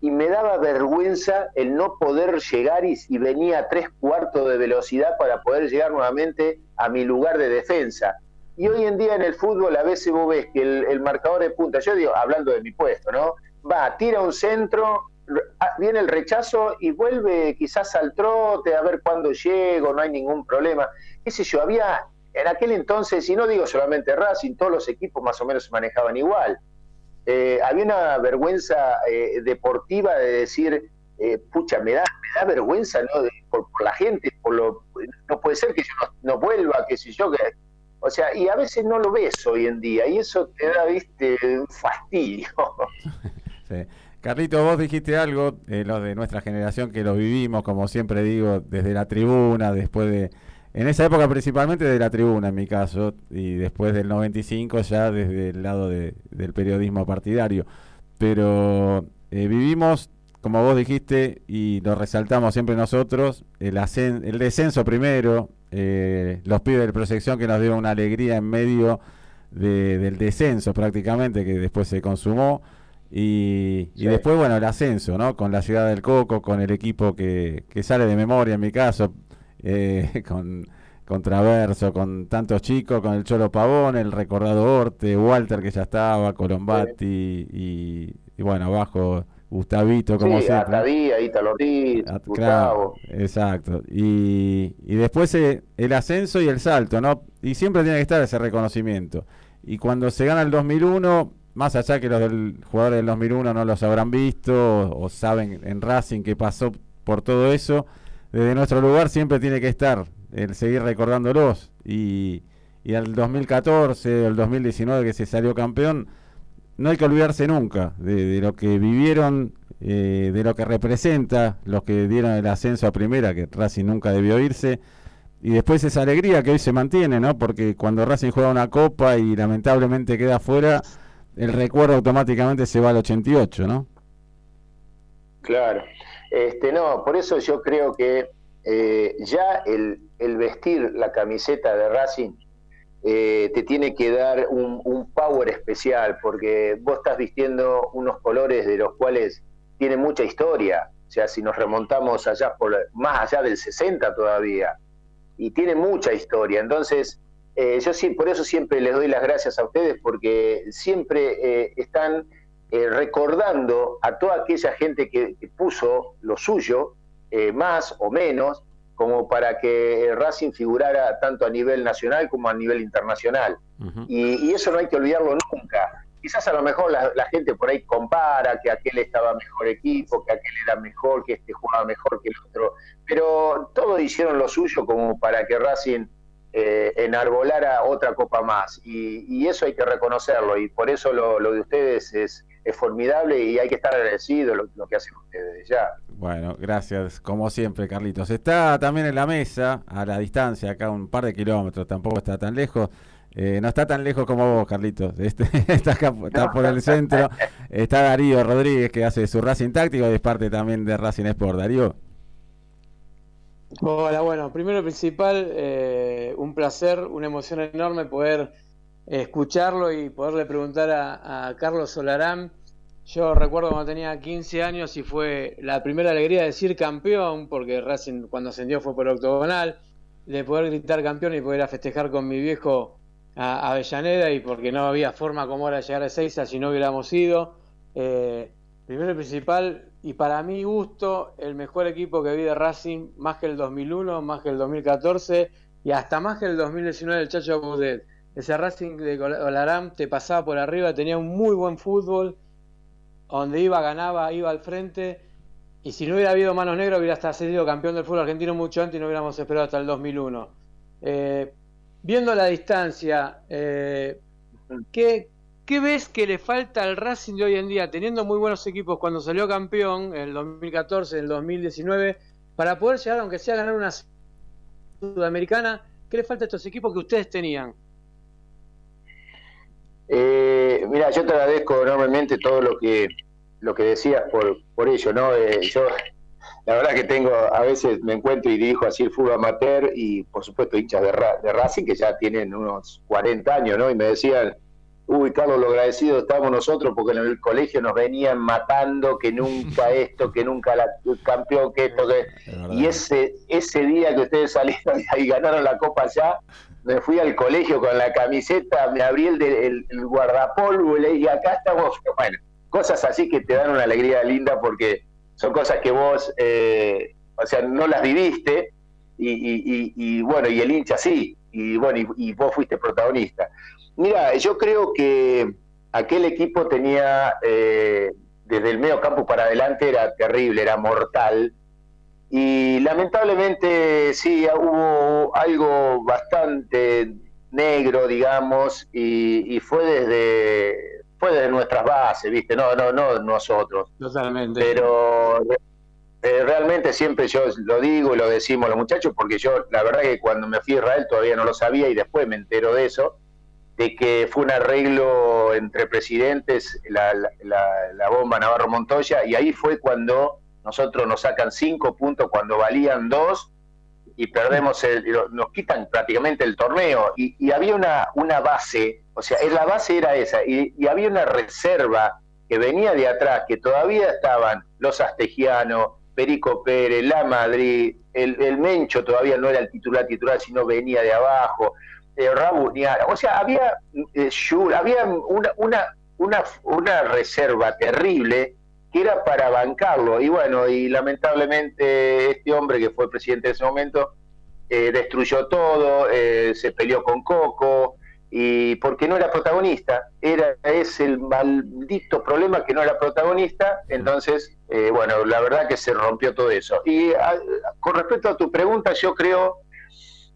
y me daba vergüenza el no poder llegar y, y venía a tres cuartos de velocidad para poder llegar nuevamente a mi lugar de defensa. Y hoy en día en el fútbol a veces vos ves que el, marcador de punta, yo digo, hablando de mi puesto, ¿no? Va, tira un centro, viene el rechazo y vuelve quizás al trote a ver cuándo llego, no hay ningún problema. Qué sé yo, había en aquel entonces, y no digo solamente Racing, todos los equipos más o menos se manejaban igual. Eh, había una vergüenza eh, deportiva de decir, eh, pucha, me da, me da vergüenza por, la gente, por lo, no puede ser que yo no, vuelva, que si yo, que, o sea, y a veces no lo ves hoy en día, y eso te da, viste, un fastidio. Carlito, vos dijiste algo, eh, los de nuestra generación que lo vivimos, como siempre digo, desde la tribuna, después de, en esa época principalmente de la tribuna en mi caso, y después del 95 ya desde el lado de, del periodismo partidario. Pero eh, vivimos como vos dijiste, y lo resaltamos siempre nosotros, el, el descenso primero, eh, los pibes de proyección que nos dieron una alegría en medio del descenso prácticamente, que después se consumó, y, después, bueno, el ascenso, ¿no? Con la ciudad del Coco, con el equipo que, que sale de memoria, en mi caso, eh, con, con Traverso, con tantos chicos, con el Cholo Pavón, el recordado Orte, Walter que ya estaba, Colombati y, y bueno, abajo Gustavito, como sí, siempre. Atadía, Italo Ortiz, Gustavo. exacto. Y, y después eh, el ascenso y el salto, ¿no? Y siempre tiene que estar ese reconocimiento. Y cuando se gana el 2001, más allá que los del jugadores del 2001 no los habrán visto o, saben en Racing que pasó por todo eso, desde nuestro lugar siempre tiene que estar el seguir recordándolos. Y, y al 2014, el 2019 que se salió campeón, no hay que olvidarse nunca de, lo que vivieron, eh, de lo que representa, los que dieron el ascenso a primera, que Racing nunca debió irse, y después esa alegría que hoy se mantiene, ¿no? Porque cuando Racing juega una copa y lamentablemente queda fuera, el recuerdo automáticamente se va al 88, ¿no? Claro. Este, no, por eso yo creo que eh, ya el, vestir la camiseta de Racing eh, te tiene que dar un, power especial, porque vos estás vistiendo unos colores de los cuales tiene mucha historia. O sea, si nos remontamos allá por más allá del 60 todavía, y tiene mucha historia. Entonces, eh, yo sí, por eso siempre les doy las gracias a ustedes, porque siempre están recordando a toda aquella gente que puso lo suyo eh, más o menos, como para que Racing figurara tanto a nivel nacional como a nivel internacional. y, eso no hay que olvidarlo nunca. Quizás a lo mejor la, gente por ahí compara que aquel estaba mejor equipo, que aquel era mejor, que este jugaba mejor que el otro, pero todos hicieron lo suyo como para que Racing eh, enarbolara otra copa más. Y, eso hay que reconocerlo, y por eso lo, lo de ustedes es, es formidable y hay que estar agradecido lo, lo que hacen ustedes ya. Bueno, gracias, como siempre, Carlitos. Está también en la mesa, a la distancia, acá un par de kilómetros, tampoco está tan lejos. Eh, no está tan lejos como vos, Carlitos. Este, está, acá, está por el centro. Está Darío Rodríguez, que hace su Racing Táctico y es parte también de Racing Sport. Darío. Hola, bueno, primero principal, eh, un placer, una emoción enorme poder escucharlo y poderle preguntar a, Carlos Solarán. Yo recuerdo cuando tenía 15 años y fue la primera alegría de decir campeón, porque Racing cuando ascendió fue por octogonal, de poder gritar campeón y poder a festejar con mi viejo a Avellaneda y porque no había forma como era llegar a Seiza si no hubiéramos ido. Eh, primero y principal, y para mi gusto, el mejor equipo que vi de Racing, más que el 2001, más que el 2014 y hasta más que el 2019 el Chacho Baudet ese Racing de Colaram te pasaba por arriba, tenía un muy buen fútbol, donde iba, ganaba, iba al frente. Y si no hubiera habido manos negras, hubiera hasta sido campeón del fútbol argentino mucho antes y no hubiéramos esperado hasta el 2001. Eh, viendo la distancia, eh, ¿qué, ¿qué, ves que le falta al Racing de hoy en día, teniendo muy buenos equipos cuando salió campeón en el 2014, en el 2019, para poder llegar, aunque sea a ganar una sudamericana? ¿Qué le falta a estos equipos que ustedes tenían? Eh, mira, yo te agradezco enormemente todo lo que lo que decías por, por ello, ¿no? Eh, yo, la verdad que tengo, a veces me encuentro y dirijo así el fútbol amateur y por supuesto hinchas de, de Racing que ya tienen unos 40 años, ¿no? Y me decían, uy, Carlos, lo agradecido estamos nosotros porque en el colegio nos venían matando, que nunca esto, que nunca la, el campeón, que esto, que... Y ese, ese día que ustedes salieron y ganaron la copa ya, me fui al colegio con la camiseta, me abrí el, el, el guardapolvo y acá estamos, bueno, cosas así que te dan una alegría linda porque son cosas que vos, eh, o sea, no las viviste y, bueno, y el hincha sí, y bueno, y, vos fuiste protagonista. Mira, yo creo que aquel equipo tenía, eh, desde el medio campo para adelante era terrible, era mortal, y lamentablemente sí, hubo algo bastante negro, digamos, y, fue desde fue desde nuestras bases, ¿viste? No, no, no nosotros. Totalmente. Pero eh, realmente siempre yo lo digo y lo decimos los muchachos, porque yo la verdad que cuando me fui a Israel todavía no lo sabía y después me entero de eso, de que fue un arreglo entre presidentes, la, la, la bomba Navarro Montoya, y ahí fue cuando nosotros nos sacan cinco puntos cuando valían dos y perdemos, el, nos quitan prácticamente el torneo. Y, había una, una base, o sea, la base era esa, y, había una reserva que venía de atrás, que todavía estaban los Astegianos, Perico Pérez, La Madrid, el, Mencho todavía no era el titular titular, sino venía de abajo, eh, o sea, había, eh, había una, una, una, una reserva terrible que era para bancarlo. Y bueno, y lamentablemente este hombre que fue presidente en ese momento eh, destruyó todo, eh, se peleó con Coco, y porque no era protagonista, era es el maldito problema que no era protagonista, entonces, eh, bueno, la verdad que se rompió todo eso. Y con respecto a tu pregunta, yo creo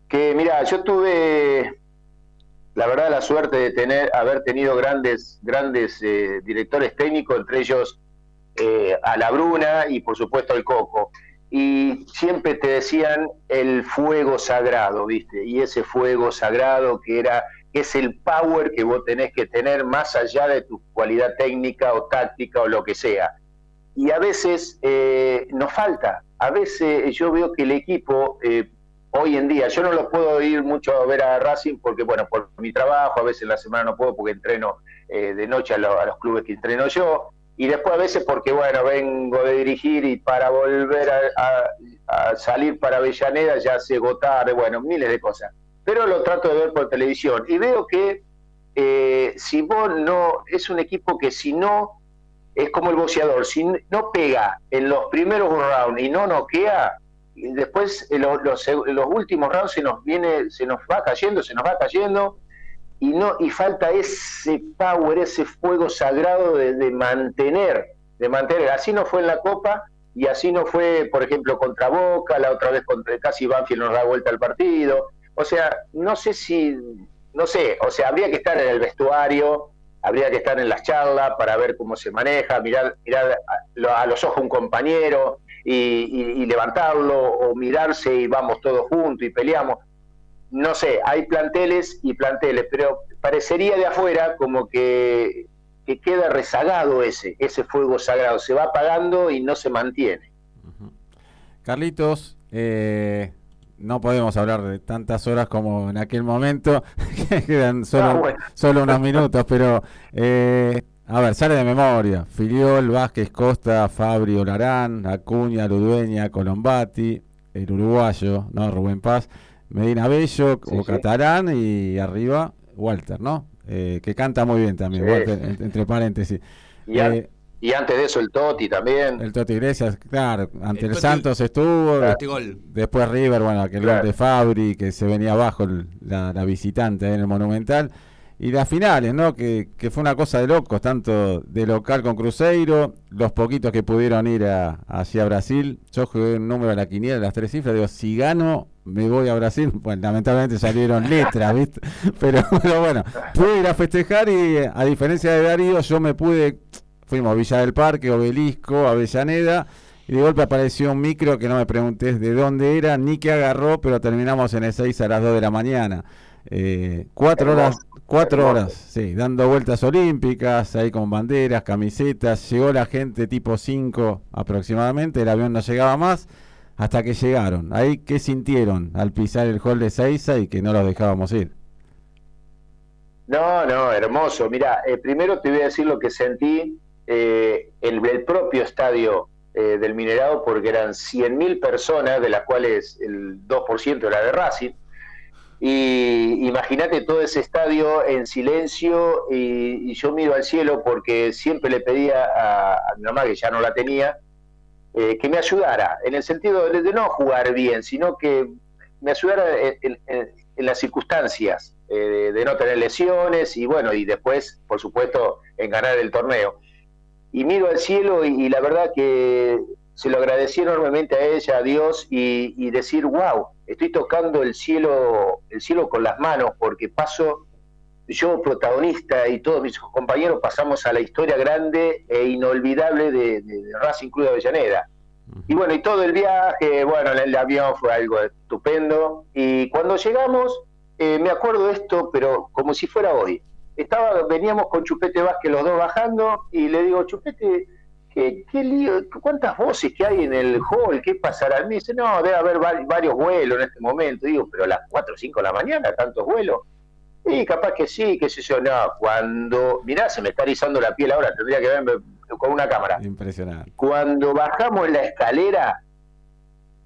que, mira, yo tuve la verdad la suerte de tener haber tenido grandes grandes directores técnicos entre ellos eh, a la Bruna y por supuesto el Coco. Y siempre te decían el fuego sagrado, ¿viste? Y ese fuego sagrado que era que es el power que vos tenés que tener más allá de tu cualidad técnica o táctica o lo que sea. y a veces eh, nos falta. A veces yo veo que el equipo eh, hoy en día, yo no lo puedo ir mucho a ver a Racing porque, bueno, por mi trabajo, a veces en la semana no puedo porque entreno eh, de noche a, los clubes que entreno yo, y después a veces porque, bueno, vengo de dirigir y para volver a, salir para Avellaneda ya se tarde, bueno, miles de cosas. Pero lo trato de ver por televisión y veo que si vos no, es un equipo que si no es como el boxeador, si no pega en los primeros rounds y no noquea, después en los, los, últimos rounds se nos viene, se nos va cayendo, se nos va cayendo, y no, y falta ese power, ese fuego sagrado de, mantener, de mantener. Así no fue en la Copa, y así no fue, por ejemplo, contra Boca, la otra vez contra casi Banfield nos da vuelta al partido. O sea, no sé si, no sé, o sea, habría que estar en el vestuario, habría que estar en las charlas para ver cómo se maneja, mirar, mirar a, los ojos a un compañero y, levantarlo, o mirarse y vamos todos juntos y peleamos. No sé, hay planteles y planteles, pero parecería de afuera como que, que queda rezagado ese, ese fuego sagrado, se va apagando y no se mantiene. Carlitos, eh, no podemos hablar de tantas horas como en aquel momento, que quedan solo, ah, solo unos minutos, pero eh, a ver, sale de memoria. Filiol, Vázquez, Costa, Fabri, Olarán, Acuña, Ludueña, Colombati, el uruguayo, ¿no? Rubén Paz, Medina Bello, o Catalán y arriba Walter, ¿no? Eh, que canta muy bien también, Walter, entre paréntesis. Eh, y antes de eso el Toti también. El Toti Iglesias, claro, ante el, Santos estuvo. Después River, bueno, aquel gol de Fabri, que se venía abajo la, visitante en el Monumental. Y las finales, ¿no? Que, que, fue una cosa de locos, tanto de local con Cruzeiro, los poquitos que pudieron ir a, hacia Brasil. Yo jugué un número de la quiniela, las tres cifras, digo, si gano, me voy a Brasil. Pues lamentablemente salieron letras, ¿viste? Pero, pero bueno, pude ir a festejar y a diferencia de Darío, yo me pude Fuimos a Villa del Parque, Obelisco, Avellaneda, y de golpe apareció un micro que no me preguntes de dónde era ni qué agarró, pero terminamos en el 6 a las 2 de la mañana. Eh, cuatro horas, cuatro horas, sí, dando vueltas olímpicas, ahí con banderas, camisetas, llegó la gente tipo 5 aproximadamente, el avión no llegaba más, hasta que llegaron. Ahí, ¿qué sintieron al pisar el hall de Seiza y que no los dejábamos ir? No, no, hermoso. Mira, eh, primero te voy a decir lo que sentí eh, el, propio estadio eh, del Minerado, porque eran 100.000 personas, de las cuales el 2% era de Racing. Y imagínate todo ese estadio en silencio y, yo miro al cielo porque siempre le pedía a, mi mamá, que ya no la tenía, eh, que me ayudara, en el sentido de, no jugar bien, sino que me ayudara en, las circunstancias, de, no tener lesiones y bueno, y después, por supuesto, en ganar el torneo. Y miro al cielo y, la verdad que se lo agradecí enormemente a ella, a Dios, y, decir, wow, estoy tocando el cielo, el cielo con las manos, porque paso, yo protagonista y todos mis compañeros pasamos a la historia grande e inolvidable de, Racing Club de Avellaneda. Y bueno, y todo el viaje, bueno, el avión fue algo estupendo. Y cuando llegamos, eh, me acuerdo de esto, pero como si fuera hoy estaba, veníamos con Chupete Vázquez los dos bajando y le digo, Chupete, ¿qué, qué lío, cuántas voces que hay en el hall, qué pasará? Me dice, no, debe haber varios vuelos en este momento. Digo, pero a las 4 o 5 de la mañana, tantos vuelos. Y capaz que sí, qué sé yo, no, cuando, mirá, se me está erizando la piel ahora, tendría que verme con una cámara. Impresionante. Cuando bajamos en la escalera,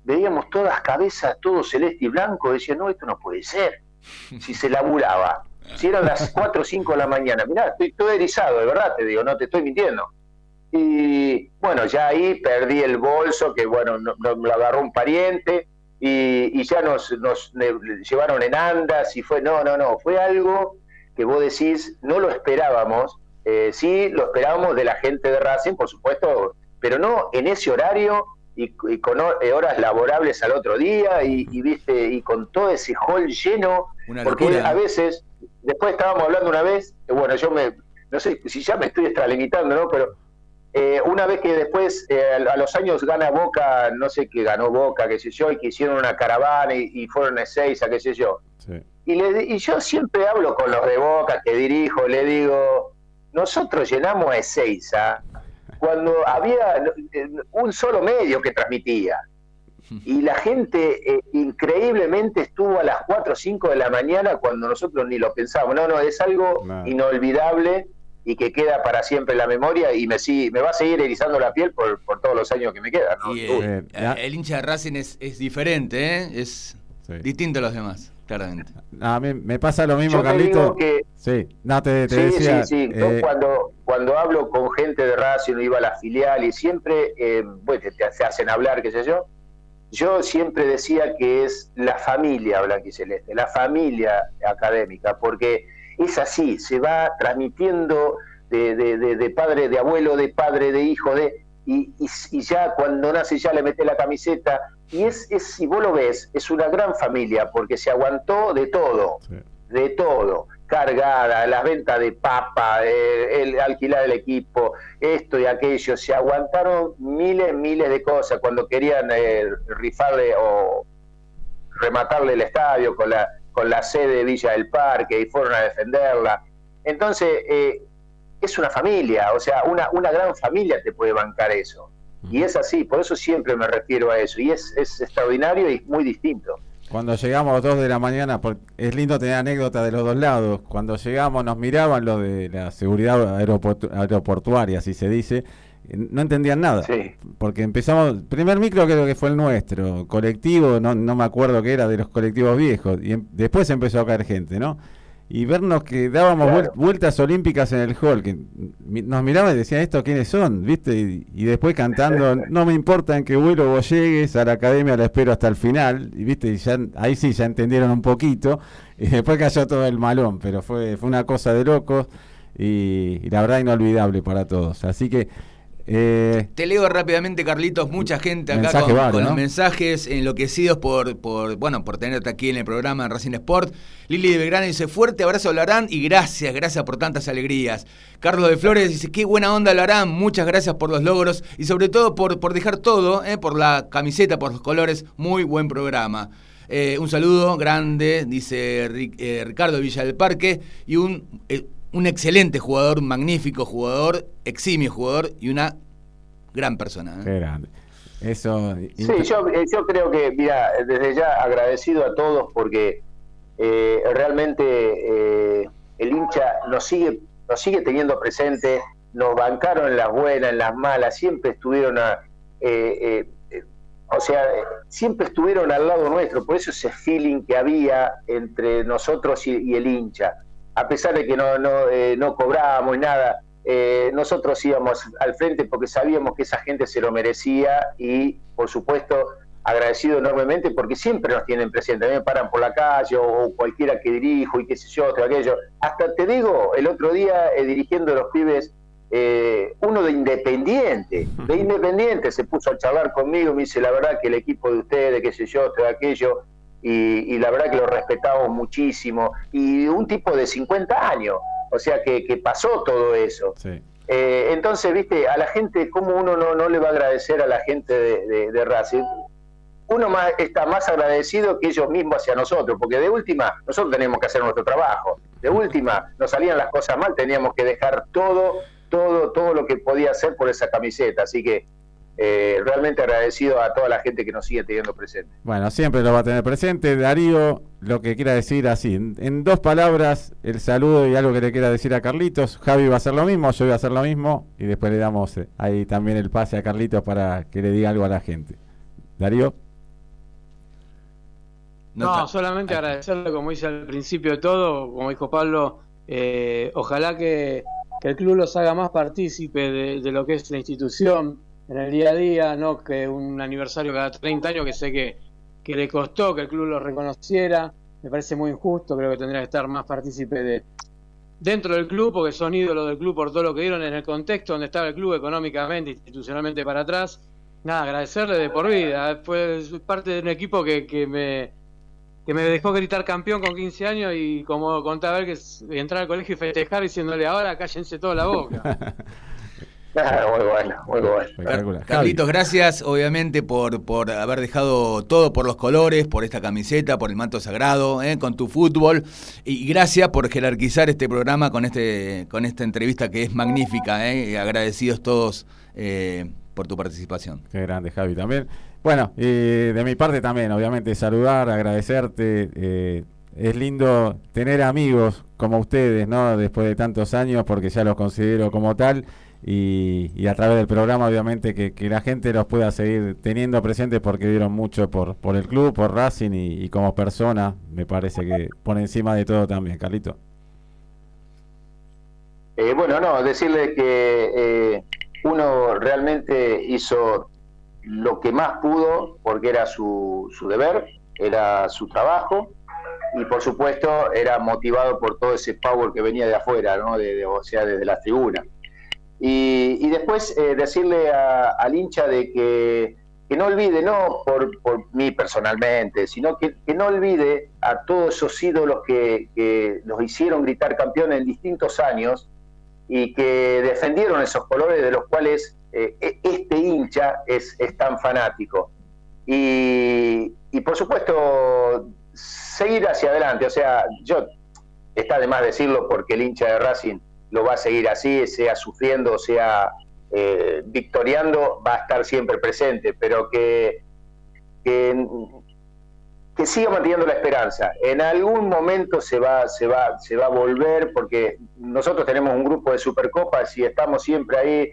veíamos todas cabezas, todo celeste y blanco, decía, no, esto no puede ser. Si se laburaba si eran las 4 o 5 de la mañana. Mirá, estoy todo erizado, de verdad te digo, no te estoy mintiendo. Y bueno, ya ahí perdí el bolso, que bueno, no, lo agarró un pariente, y, ya nos, nos llevaron en andas, y fue, no, no, no, fue algo que vos decís, no lo esperábamos, eh, sí lo esperábamos de la gente de Racing, por supuesto, pero no en ese horario y, con eh, horas laborables al otro día y, viste y con todo ese hall lleno porque a veces después estábamos hablando una vez, bueno, yo me, no sé si ya me estoy extralimitando, ¿no? Pero eh, una vez que después, eh, a los años gana Boca, no sé qué ganó Boca, qué sé yo, y que hicieron una caravana y, fueron a seis, a qué sé yo. Y, le, y yo siempre hablo con los de Boca que dirijo, le digo, nosotros llenamos a Ezeiza cuando había eh, un solo medio que transmitía. Y la gente eh, increíblemente estuvo a las 4 o 5 de la mañana cuando nosotros ni lo pensamos. No, no, es algo inolvidable y que queda para siempre en la memoria y me, me va a seguir erizando la piel por, todos los años que me quedan. Eh, el hincha de Racing es, diferente, es distinto a los demás. A mí me pasa lo mismo, Carlito. sí, no te, decía. Sí, sí, eh, cuando, cuando hablo con gente de Racing, iba a la filial y siempre eh, bueno, te, hacen hablar, qué sé yo. Yo siempre decía que es la familia blanquiceleste, la familia académica, porque es así, se va transmitiendo de, de, de padre, de abuelo, de padre, de hijo, de y, ya cuando nace ya le mete la camiseta. Y es, es, si vos lo ves, es una gran familia porque se aguantó de todo, de todo. Cargada, las ventas de papa, el, alquilar el equipo, esto y aquello. Se aguantaron miles, miles de cosas cuando querían eh, rifarle o rematarle el estadio con la, con la sede de Villa del Parque y fueron a defenderla. Entonces, eh, es una familia, o sea, una, una gran familia te puede bancar eso. Y es así, por eso siempre me refiero a eso. Y es, es extraordinario y muy distinto. Cuando llegamos a las 2 de la mañana, es lindo tener anécdotas de los dos lados. Cuando llegamos nos miraban los de la seguridad aeroportuaria, así se dice. No entendían nada. Porque empezamos, primer micro creo que fue el nuestro, colectivo, no, no me acuerdo qué era, de los colectivos viejos. Y em, después empezó a caer gente, ¿no? y vernos que dábamos vueltas olímpicas en el hall, que nos miraban y decían, ¿estos quiénes son? ¿Viste? Y, después cantando, no me importa en qué vuelo vos llegues, a la academia la espero hasta el final, y viste, y ya, ahí sí ya entendieron un poquito, y después cayó todo el malón, pero fue, fue una cosa de locos, y, y la verdad inolvidable para todos. Así que eh, Te leo rápidamente, Carlitos, mucha gente acá con, los mensajes enloquecidos por, por, bueno, por tenerte aquí en el programa en Racing Sport. Lili de Belgrano dice, fuerte abrazo Larán y gracias, gracias por tantas alegrías. Carlos de Flores dice, qué buena onda Larán, muchas gracias por los logros y sobre todo por, por dejar todo, eh, por la camiseta, por los colores, muy buen programa. Eh, un saludo grande, dice Ricardo Villa del Parque, y un un excelente jugador, un magnífico jugador, eximio jugador y una gran persona. ¿eh? Qué grande. Eso. Sí, yo, eh, yo, creo que, mira, desde ya agradecido a todos porque eh, realmente el hincha nos sigue, nos sigue teniendo presente, nos bancaron en las buenas, en las malas, siempre estuvieron a. o sea, siempre estuvieron al lado nuestro, por eso ese feeling que había entre nosotros y el hincha a pesar de que no, no, eh, no cobrábamos nada, eh, nosotros íbamos al frente porque sabíamos que esa gente se lo merecía y, por supuesto, agradecido enormemente porque siempre nos tienen presente. A mí me paran por la calle o, cualquiera que dirijo y qué sé yo, todo aquello. Hasta te digo, el otro día eh, dirigiendo a los pibes, uno de Independiente, de Independiente se puso a charlar conmigo, me dice, la verdad que el equipo de ustedes, qué sé yo, todo aquello, y, la verdad que lo respetamos muchísimo. Y un tipo de 50 años, o sea que, pasó todo eso. Eh, entonces, viste, a la gente, ¿cómo uno no, no le va a agradecer a la gente de, de, Racing? Uno más, está más agradecido que ellos mismos hacia nosotros, porque de última, nosotros tenemos que hacer nuestro trabajo. De última, nos salían las cosas mal, teníamos que dejar todo, todo, todo lo que podía hacer por esa camiseta. Así que eh, realmente agradecido a toda la gente que nos sigue teniendo presente. Bueno, siempre lo va a tener presente. Darío, lo que quiera decir así, en, dos palabras, el saludo y algo que le quiera decir a Carlitos. Javi va a hacer lo mismo, yo voy a hacer lo mismo y después le damos eh, ahí también el pase a Carlitos para que le diga algo a la gente. Darío. No, solamente agradecerle, como dice al principio de todo, como dijo Pablo, eh, ojalá que, el club los haga más partícipe de lo que es la institución, en el día a día, no que un aniversario cada 30 años que sé que, que le costó que el club lo reconociera, me parece muy injusto, creo que tendría que estar más partícipe de dentro del club, porque son ídolos del club por todo lo que dieron en el contexto donde estaba el club económicamente, institucionalmente para atrás. Nada, agradecerle de por vida, fue parte de un equipo que, que me que me dejó gritar campeón con 15 años y como contaba ver que entrar al colegio y festejar diciéndole ahora cállense toda la boca. muy bueno, muy bueno. Carlitos, gracias obviamente por, por haber dejado todo por los colores, por esta camiseta, por el manto sagrado, eh, con tu fútbol. Y gracias por jerarquizar este programa con, este, con esta entrevista que es magnífica. Eh, agradecidos todos eh, por tu participación. Qué grande, Javi, también. Bueno, y de mi parte también, obviamente, saludar, agradecerte. es lindo tener amigos como ustedes, ¿no? Después de tantos años, porque ya los considero como tal y, a través del programa obviamente que, la gente los pueda seguir teniendo presentes porque dieron mucho por, por el club, por Racing y, como persona, me parece que por encima de todo también, Carlito. Eh, bueno, no, decirle que eh, uno realmente hizo lo que más pudo porque era su, su deber, era su trabajo y por supuesto era motivado por todo ese power que venía de afuera, ¿no? de, o sea, desde la tribuna. Y, después eh, decirle al hincha de que, no olvide, no por, mí personalmente, sino que, no olvide a todos esos ídolos que, que nos hicieron gritar campeón en distintos años y que defendieron esos colores de los cuales eh, e, este hincha es, tan fanático. Y, y, por supuesto, seguir hacia adelante. O sea, yo, está de más decirlo porque el hincha de Racing lo va a seguir así, sea sufriendo, sea eh, victoriando, va a estar siempre presente, pero que, que, siga manteniendo la esperanza. En algún momento se va, se, va, se va a volver, porque nosotros tenemos un grupo de Supercopas y estamos siempre ahí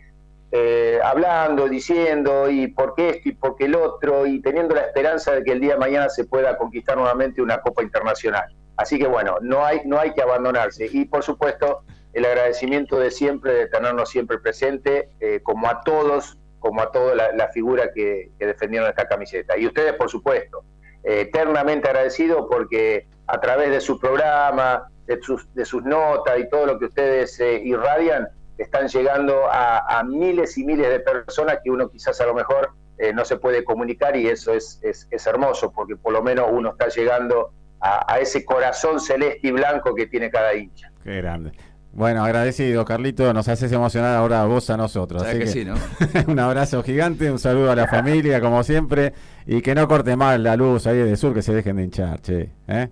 eh, hablando, diciendo, y por qué esto y por qué el otro, y teniendo la esperanza de que el día de mañana se pueda conquistar nuevamente una Copa Internacional. Así que bueno, no hay, no hay que abandonarse. Y por supuesto, el agradecimiento de siempre, de tenernos siempre presente, eh, como a todos, como a toda la, figura que, defendieron esta camiseta. Y ustedes, por supuesto, eh, eternamente agradecidos porque a través de su programa, de sus, de notas y todo lo que ustedes eh, irradian, están llegando a, miles y miles de personas que uno quizás a lo mejor no se puede comunicar y eso es, es, es, hermoso porque por lo menos uno está llegando a, a ese corazón celeste y blanco que tiene cada hincha. Qué grande. Bueno, agradecido, Carlito. Nos haces emocionar ahora a vos, a nosotros. Así que, sí, ¿no? un abrazo gigante, un saludo a la familia, como siempre. Y que no corte mal la luz ahí de sur, que se dejen de hinchar, che. ¿eh?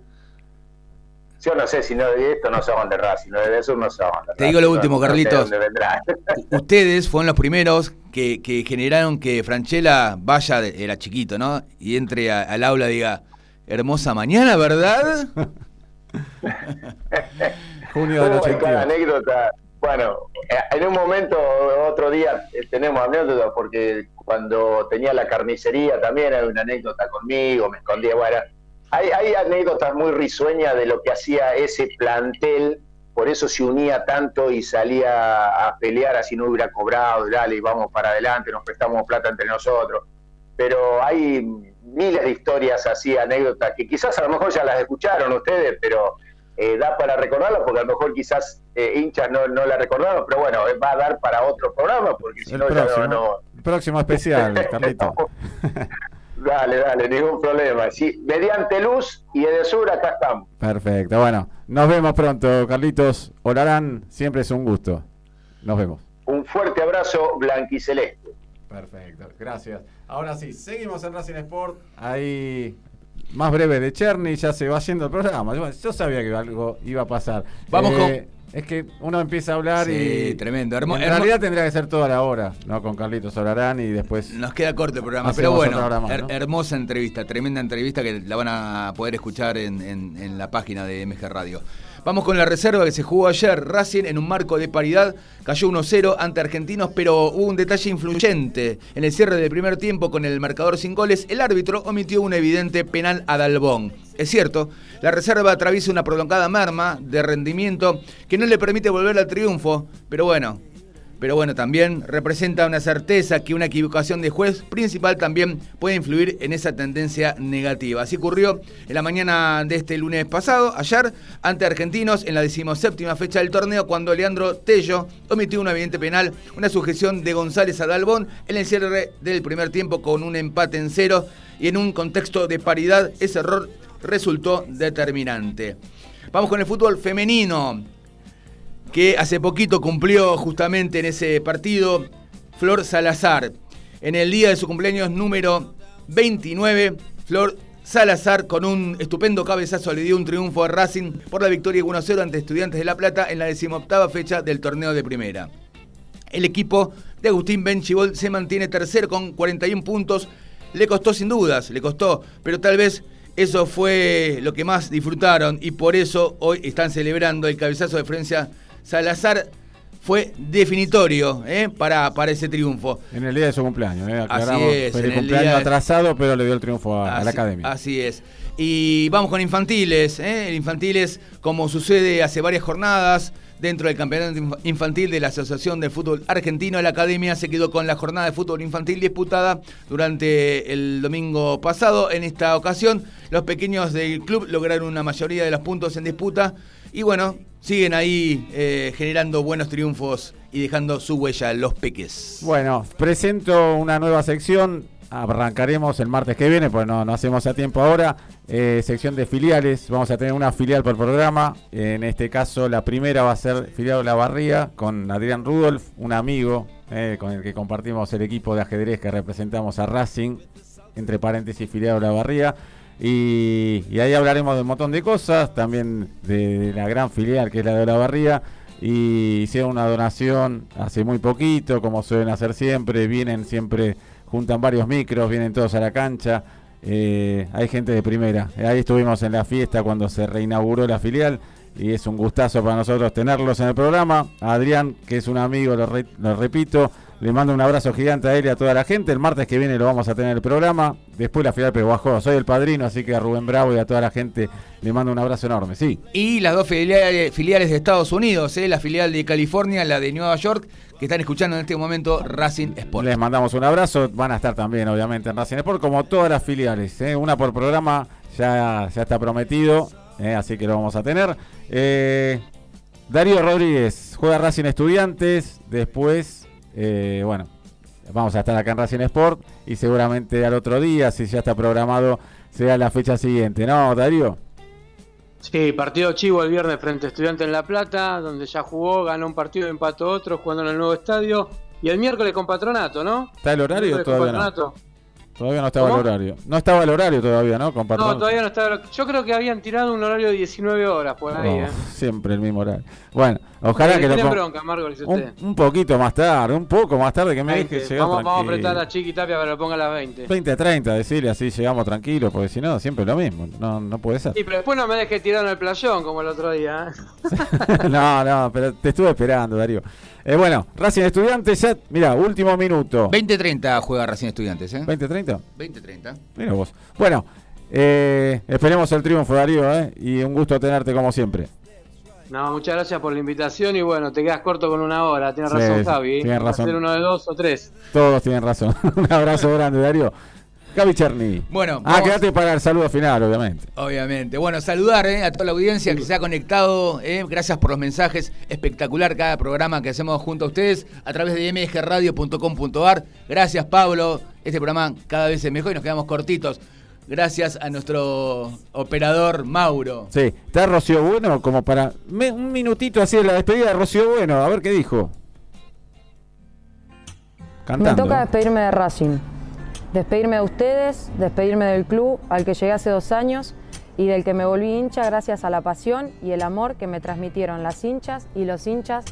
Yo no sé si no de esto no se van de Racing, no de sur no se van de Te digo lo último, Carlitos. Ustedes fueron los primeros que, que generaron que Franchella vaya, era chiquito, ¿no? Y entre al aula y diga, hermosa mañana, ¿verdad? Junio anécdota. Bueno, en un momento, otro día, eh, tenemos anécdotas porque cuando tenía la carnicería también hay una anécdota conmigo, me escondía. Bueno, hay, hay anécdotas muy risueñas de lo que hacía ese plantel, por eso se unía tanto y salía a pelear así no hubiera cobrado, dale, vamos para adelante, nos prestamos plata entre nosotros. Pero hay miles de historias así, anécdotas, que quizás a lo mejor ya las escucharon ustedes, pero eh, da para recordarlo, porque a lo mejor quizás eh, hinchas no, no la recordaron, pero bueno, eh, va a dar para otro programa, porque si no, ya no, Próximo especial, Carlito. dale, dale, ningún problema. Sí, mediante luz y Edesur, acá estamos. Perfecto, bueno, nos vemos pronto, Carlitos. Olarán, siempre es un gusto. Nos vemos. Un fuerte abrazo blanquiceleste. Perfecto, gracias. Ahora sí, seguimos en Racing Sport. Ahí más breve de Cherny, ya se va haciendo el programa. Yo, sabía que algo iba a pasar. Vamos con. Eh, es que uno empieza a hablar y. tremendo. en realidad tendría que ser toda la hora, ¿no? Con Carlitos Solarán y después. Nos queda corto el programa, pero bueno. Hermosa entrevista, tremenda entrevista que la van a poder escuchar en, en la página de MG Radio. Vamos con la reserva que se jugó ayer. Racing en un marco de paridad cayó 1-0 ante Argentinos, pero hubo un detalle influyente. En el cierre del primer tiempo con el marcador sin goles, el árbitro omitió un evidente penal a Dalbón. Es cierto, la reserva atraviesa una prolongada merma de rendimiento que no le permite volver al triunfo, pero bueno, pero bueno, también representa una certeza que una equivocación de juez principal también puede influir en esa tendencia negativa. Así ocurrió en la mañana de este lunes pasado, ayer, ante Argentinos en la decimoséptima fecha del torneo, cuando Leandro Tello omitió un evidente penal, una sujeción de González a Dalbón en el cierre del primer tiempo con un empate en cero y en un contexto de paridad, ese error resultó determinante. Vamos con el fútbol femenino que hace poquito cumplió justamente en ese partido Flor Salazar. En el día de su cumpleaños número 29, Flor Salazar con un estupendo cabezazo le dio un triunfo a Racing por la victoria 1-0 ante Estudiantes de La Plata en la decimoctava fecha del torneo de primera. El equipo de Agustín Benchibol se mantiene tercero con 41 puntos. Le costó sin dudas, le costó, pero tal vez eso fue lo que más disfrutaron y por eso hoy están celebrando el cabezazo de Francia Salazar fue definitorio ¿eh? para, para ese triunfo. En el día de su cumpleaños, ¿eh? Así es. el cumpleaños atrasado, pero le dio el triunfo a, la academia. Así es. Y vamos con infantiles. ¿eh? El infantiles, como sucede hace varias jornadas, dentro del campeonato infantil de la Asociación de Fútbol Argentino, la academia se quedó con la jornada de fútbol infantil disputada durante el domingo pasado. En esta ocasión, los pequeños del club lograron una mayoría de los puntos en disputa. Y bueno, siguen ahí eh, generando buenos triunfos y dejando su huella los peques. Bueno, presento una nueva sección. Arrancaremos el martes que viene, pues no, no hacemos a tiempo ahora. Eh, sección de filiales. Vamos a tener una filial por programa. En este caso, la primera va a ser filial La Barría con Adrián Rudolf, un amigo eh, con el que compartimos el equipo de ajedrez que representamos a Racing, entre paréntesis, filial La Barría. Y, ahí hablaremos de un montón de cosas, también de, la gran filial que es la de la Barría. Y hicieron una donación hace muy poquito, como suelen hacer siempre, vienen siempre, juntan varios micros, vienen todos a la cancha. Eh, hay gente de primera. Ahí estuvimos en la fiesta cuando se reinauguró la filial y es un gustazo para nosotros tenerlos en el programa. Adrián, que es un amigo, lo, lo repito, le mando un abrazo gigante a él y a toda la gente. El martes que viene lo vamos a tener el programa. Después la final Peguajó. Soy el padrino, así que a Rubén Bravo y a toda la gente le mando un abrazo enorme. Sí. Y las dos filiales, de Estados Unidos, ¿eh? la filial de California, la de Nueva York, que están escuchando en este momento Racing Sport. Les mandamos un abrazo. Van a estar también, obviamente, en Racing Sport, como todas las filiales. ¿eh? Una por programa ya, ya está prometido, ¿eh? así que lo vamos a tener. Darío Rodríguez juega Racing Estudiantes. Después eh, bueno, vamos a estar acá en Racing Sport y seguramente al otro día, si ya está programado, sea la fecha siguiente, ¿no, Darío? Sí, partido chivo el viernes frente a Estudiantes en La Plata, donde ya jugó, ganó un partido, empató otro, jugando en el nuevo estadio. Y el miércoles con Patronato, ¿no? ¿Está el horario todavía no? Todavía no estaba el horario. No estaba el horario todavía, ¿no? no, todavía no estaba. Yo creo que habían tirado un horario de 19 horas por ahí, ¿eh? Siempre el mismo horario. Bueno, ojalá que lo bronca, un, un, poquito más tarde, un poco más tarde que me deje llegar vamos, vamos a apretar a Chiqui Tapia para que lo ponga a las 20. 20 a 30, decirle así llegamos tranquilos, porque si no, siempre lo mismo. No, no puede ser. Sí, pero después no me dejes tirar en el playón como el otro día. ¿eh? no, no, pero te estuve esperando, Darío. Eh, bueno, Racing Estudiantes, ya, mira, último minuto. 20-30 juega Racing Estudiantes, ¿eh? ¿20-30? 20-30. Mira vos. Bueno, eh, esperemos el triunfo, Darío, ¿eh? Y un gusto tenerte como siempre. No, muchas gracias por la invitación y bueno, te quedas corto con una hora. Tienes razón, Javi. Tienes razón. Hacer uno de dos o tres. Todos tienen razón. un abrazo grande, Darío. Gaby Cherny. Bueno, ah, quédate para el saludo final, obviamente. Obviamente. Bueno, saludar eh, a toda la audiencia que se ha conectado. Eh. Gracias por los mensajes. Espectacular cada programa que hacemos junto a ustedes a través de mgradio.com.ar. Gracias, Pablo. Este programa cada vez es mejor y nos quedamos cortitos. Gracias a nuestro operador Mauro. Sí, está Rocío Bueno como para un minutito así de la despedida de Rocío Bueno. A ver qué dijo. Cantando. Me toca despedirme de Racing. Despedirme de ustedes, despedirme del club al que llegué hace dos años y del que me volví hincha gracias a la pasión y el amor que me transmitieron las hinchas y los hinchas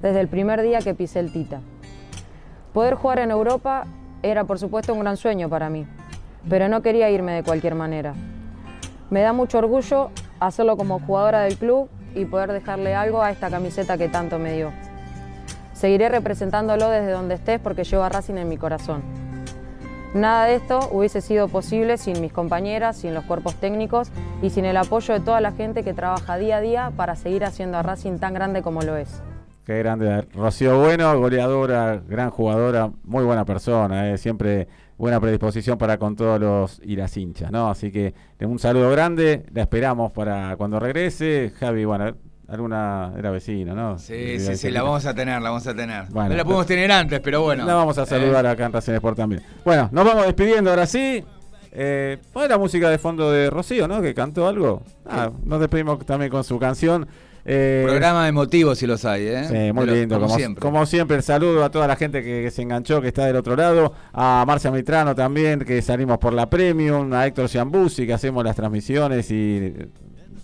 desde el primer día que pisé el Tita. Poder jugar en Europa era por supuesto un gran sueño para mí, pero no quería irme de cualquier manera. Me da mucho orgullo hacerlo como jugadora del club y poder dejarle algo a esta camiseta que tanto me dio. Seguiré representándolo desde donde estés porque llevo a Racing en mi corazón. Nada de esto hubiese sido posible sin mis compañeras, sin los cuerpos técnicos y sin el apoyo de toda la gente que trabaja día a día para seguir haciendo a Racing tan grande como lo es. Qué grande. Rocío Bueno, goleadora, gran jugadora, muy buena persona, eh, siempre buena predisposición para con todos los y las hinchas, ¿no? Así que un saludo grande, la esperamos para cuando regrese. Javi, bueno, alguna era vecina, ¿no? Sí, sí, sí, la vamos a tener, la vamos a tener. no la podemos tener antes, pero bueno. La vamos a saludar eh. acá en Racing Sport también. Bueno, nos vamos despidiendo ahora sí. Eh, la música de fondo de Rocío, ¿no? Que cantó algo. Ah, nos despedimos también con su canción. Eh, Programa emotivo si los hay, ¿eh? Sí, muy Pero, lindo, como, siempre. como siempre. El saludo a toda la gente que, que se enganchó, que está del otro lado. A Marcia Mitrano también, que salimos por la Premium. A Héctor Ciambuzzi, que hacemos las transmisiones y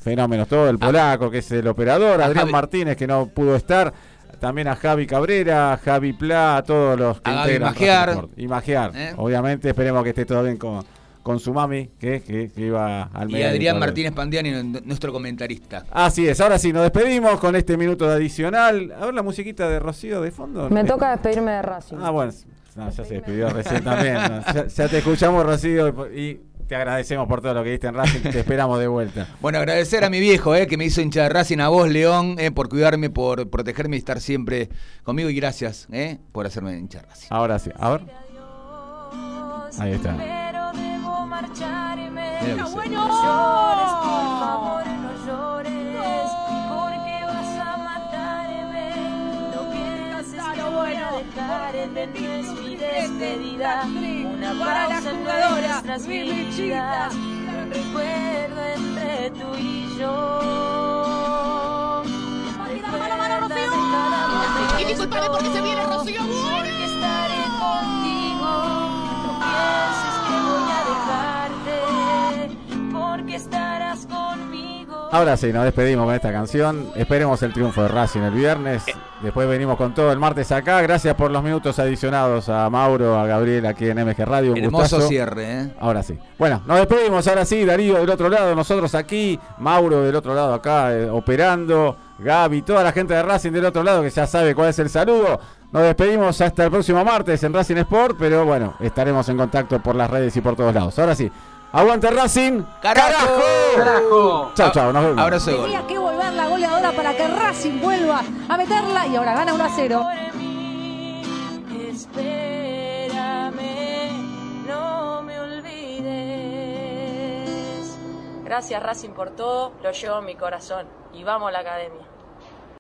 fenómenos todo. El polaco, que es el operador. A Adrián Javi- Martínez, que no pudo estar. También a Javi Cabrera, a Javi Pla, a todos los que A integran Magiar. Y Magiar. ¿Eh? Obviamente, esperemos que esté todo bien con, con su mami, que, que, que iba al Y. Adrián Martínez Pandiani, nuestro comentarista. Así es, ahora sí, nos despedimos con este minuto de adicional. A ver la musiquita de Rocío de fondo. Me toca despedirme de Racing. Ah, bueno, no, ya se despidió recién también. ¿no? Ya, ya te escuchamos, Rocío, y te agradecemos por todo lo que diste en Racing. Te esperamos de vuelta. Bueno, agradecer a mi viejo, eh, que me hizo hincha de Racing, a vos, León, eh, por cuidarme, por protegerme y estar siempre conmigo. Y gracias eh, por hacerme hincha de Racing. Ahora sí, a ver. Ahí está. Marcharme. Mira sé. No llores, por favor, no llores. Porque vas a matarme. No pienses que voy a dejarte. No es mi despedida. Una pausa entre nuestras vidas. Un recuerdo entre tú y yo. Recuerda cada momento. Y discúlpame porque se viene Rocío Porque estaré contigo. No pienses estarás conmigo. Ahora sí, nos despedimos con esta canción. Esperemos el triunfo de Racing el viernes. Después venimos con todo el martes acá. Gracias por los minutos adicionados a Mauro, a Gabriel aquí en MG Radio. Un Hermoso gustazo. cierre, ¿eh? Ahora sí. Bueno, nos despedimos ahora sí, Darío del otro lado, nosotros aquí, Mauro del otro lado acá, eh, operando, Gaby, toda la gente de Racing del otro lado que ya sabe cuál es el saludo. Nos despedimos hasta el próximo martes en Racing Sport, pero bueno, estaremos en contacto por las redes y por todos lados. Ahora sí, aguante Racing. ¡Carajo! ¡Carajo! Chao, chao, nos vemos. De gol. Tenía que volver la goleadora para que Racing vuelva a meterla y ahora gana 1 a 0. Espérame, no me olvides. Gracias Racing por todo, lo llevo en mi corazón. Y vamos a la academia.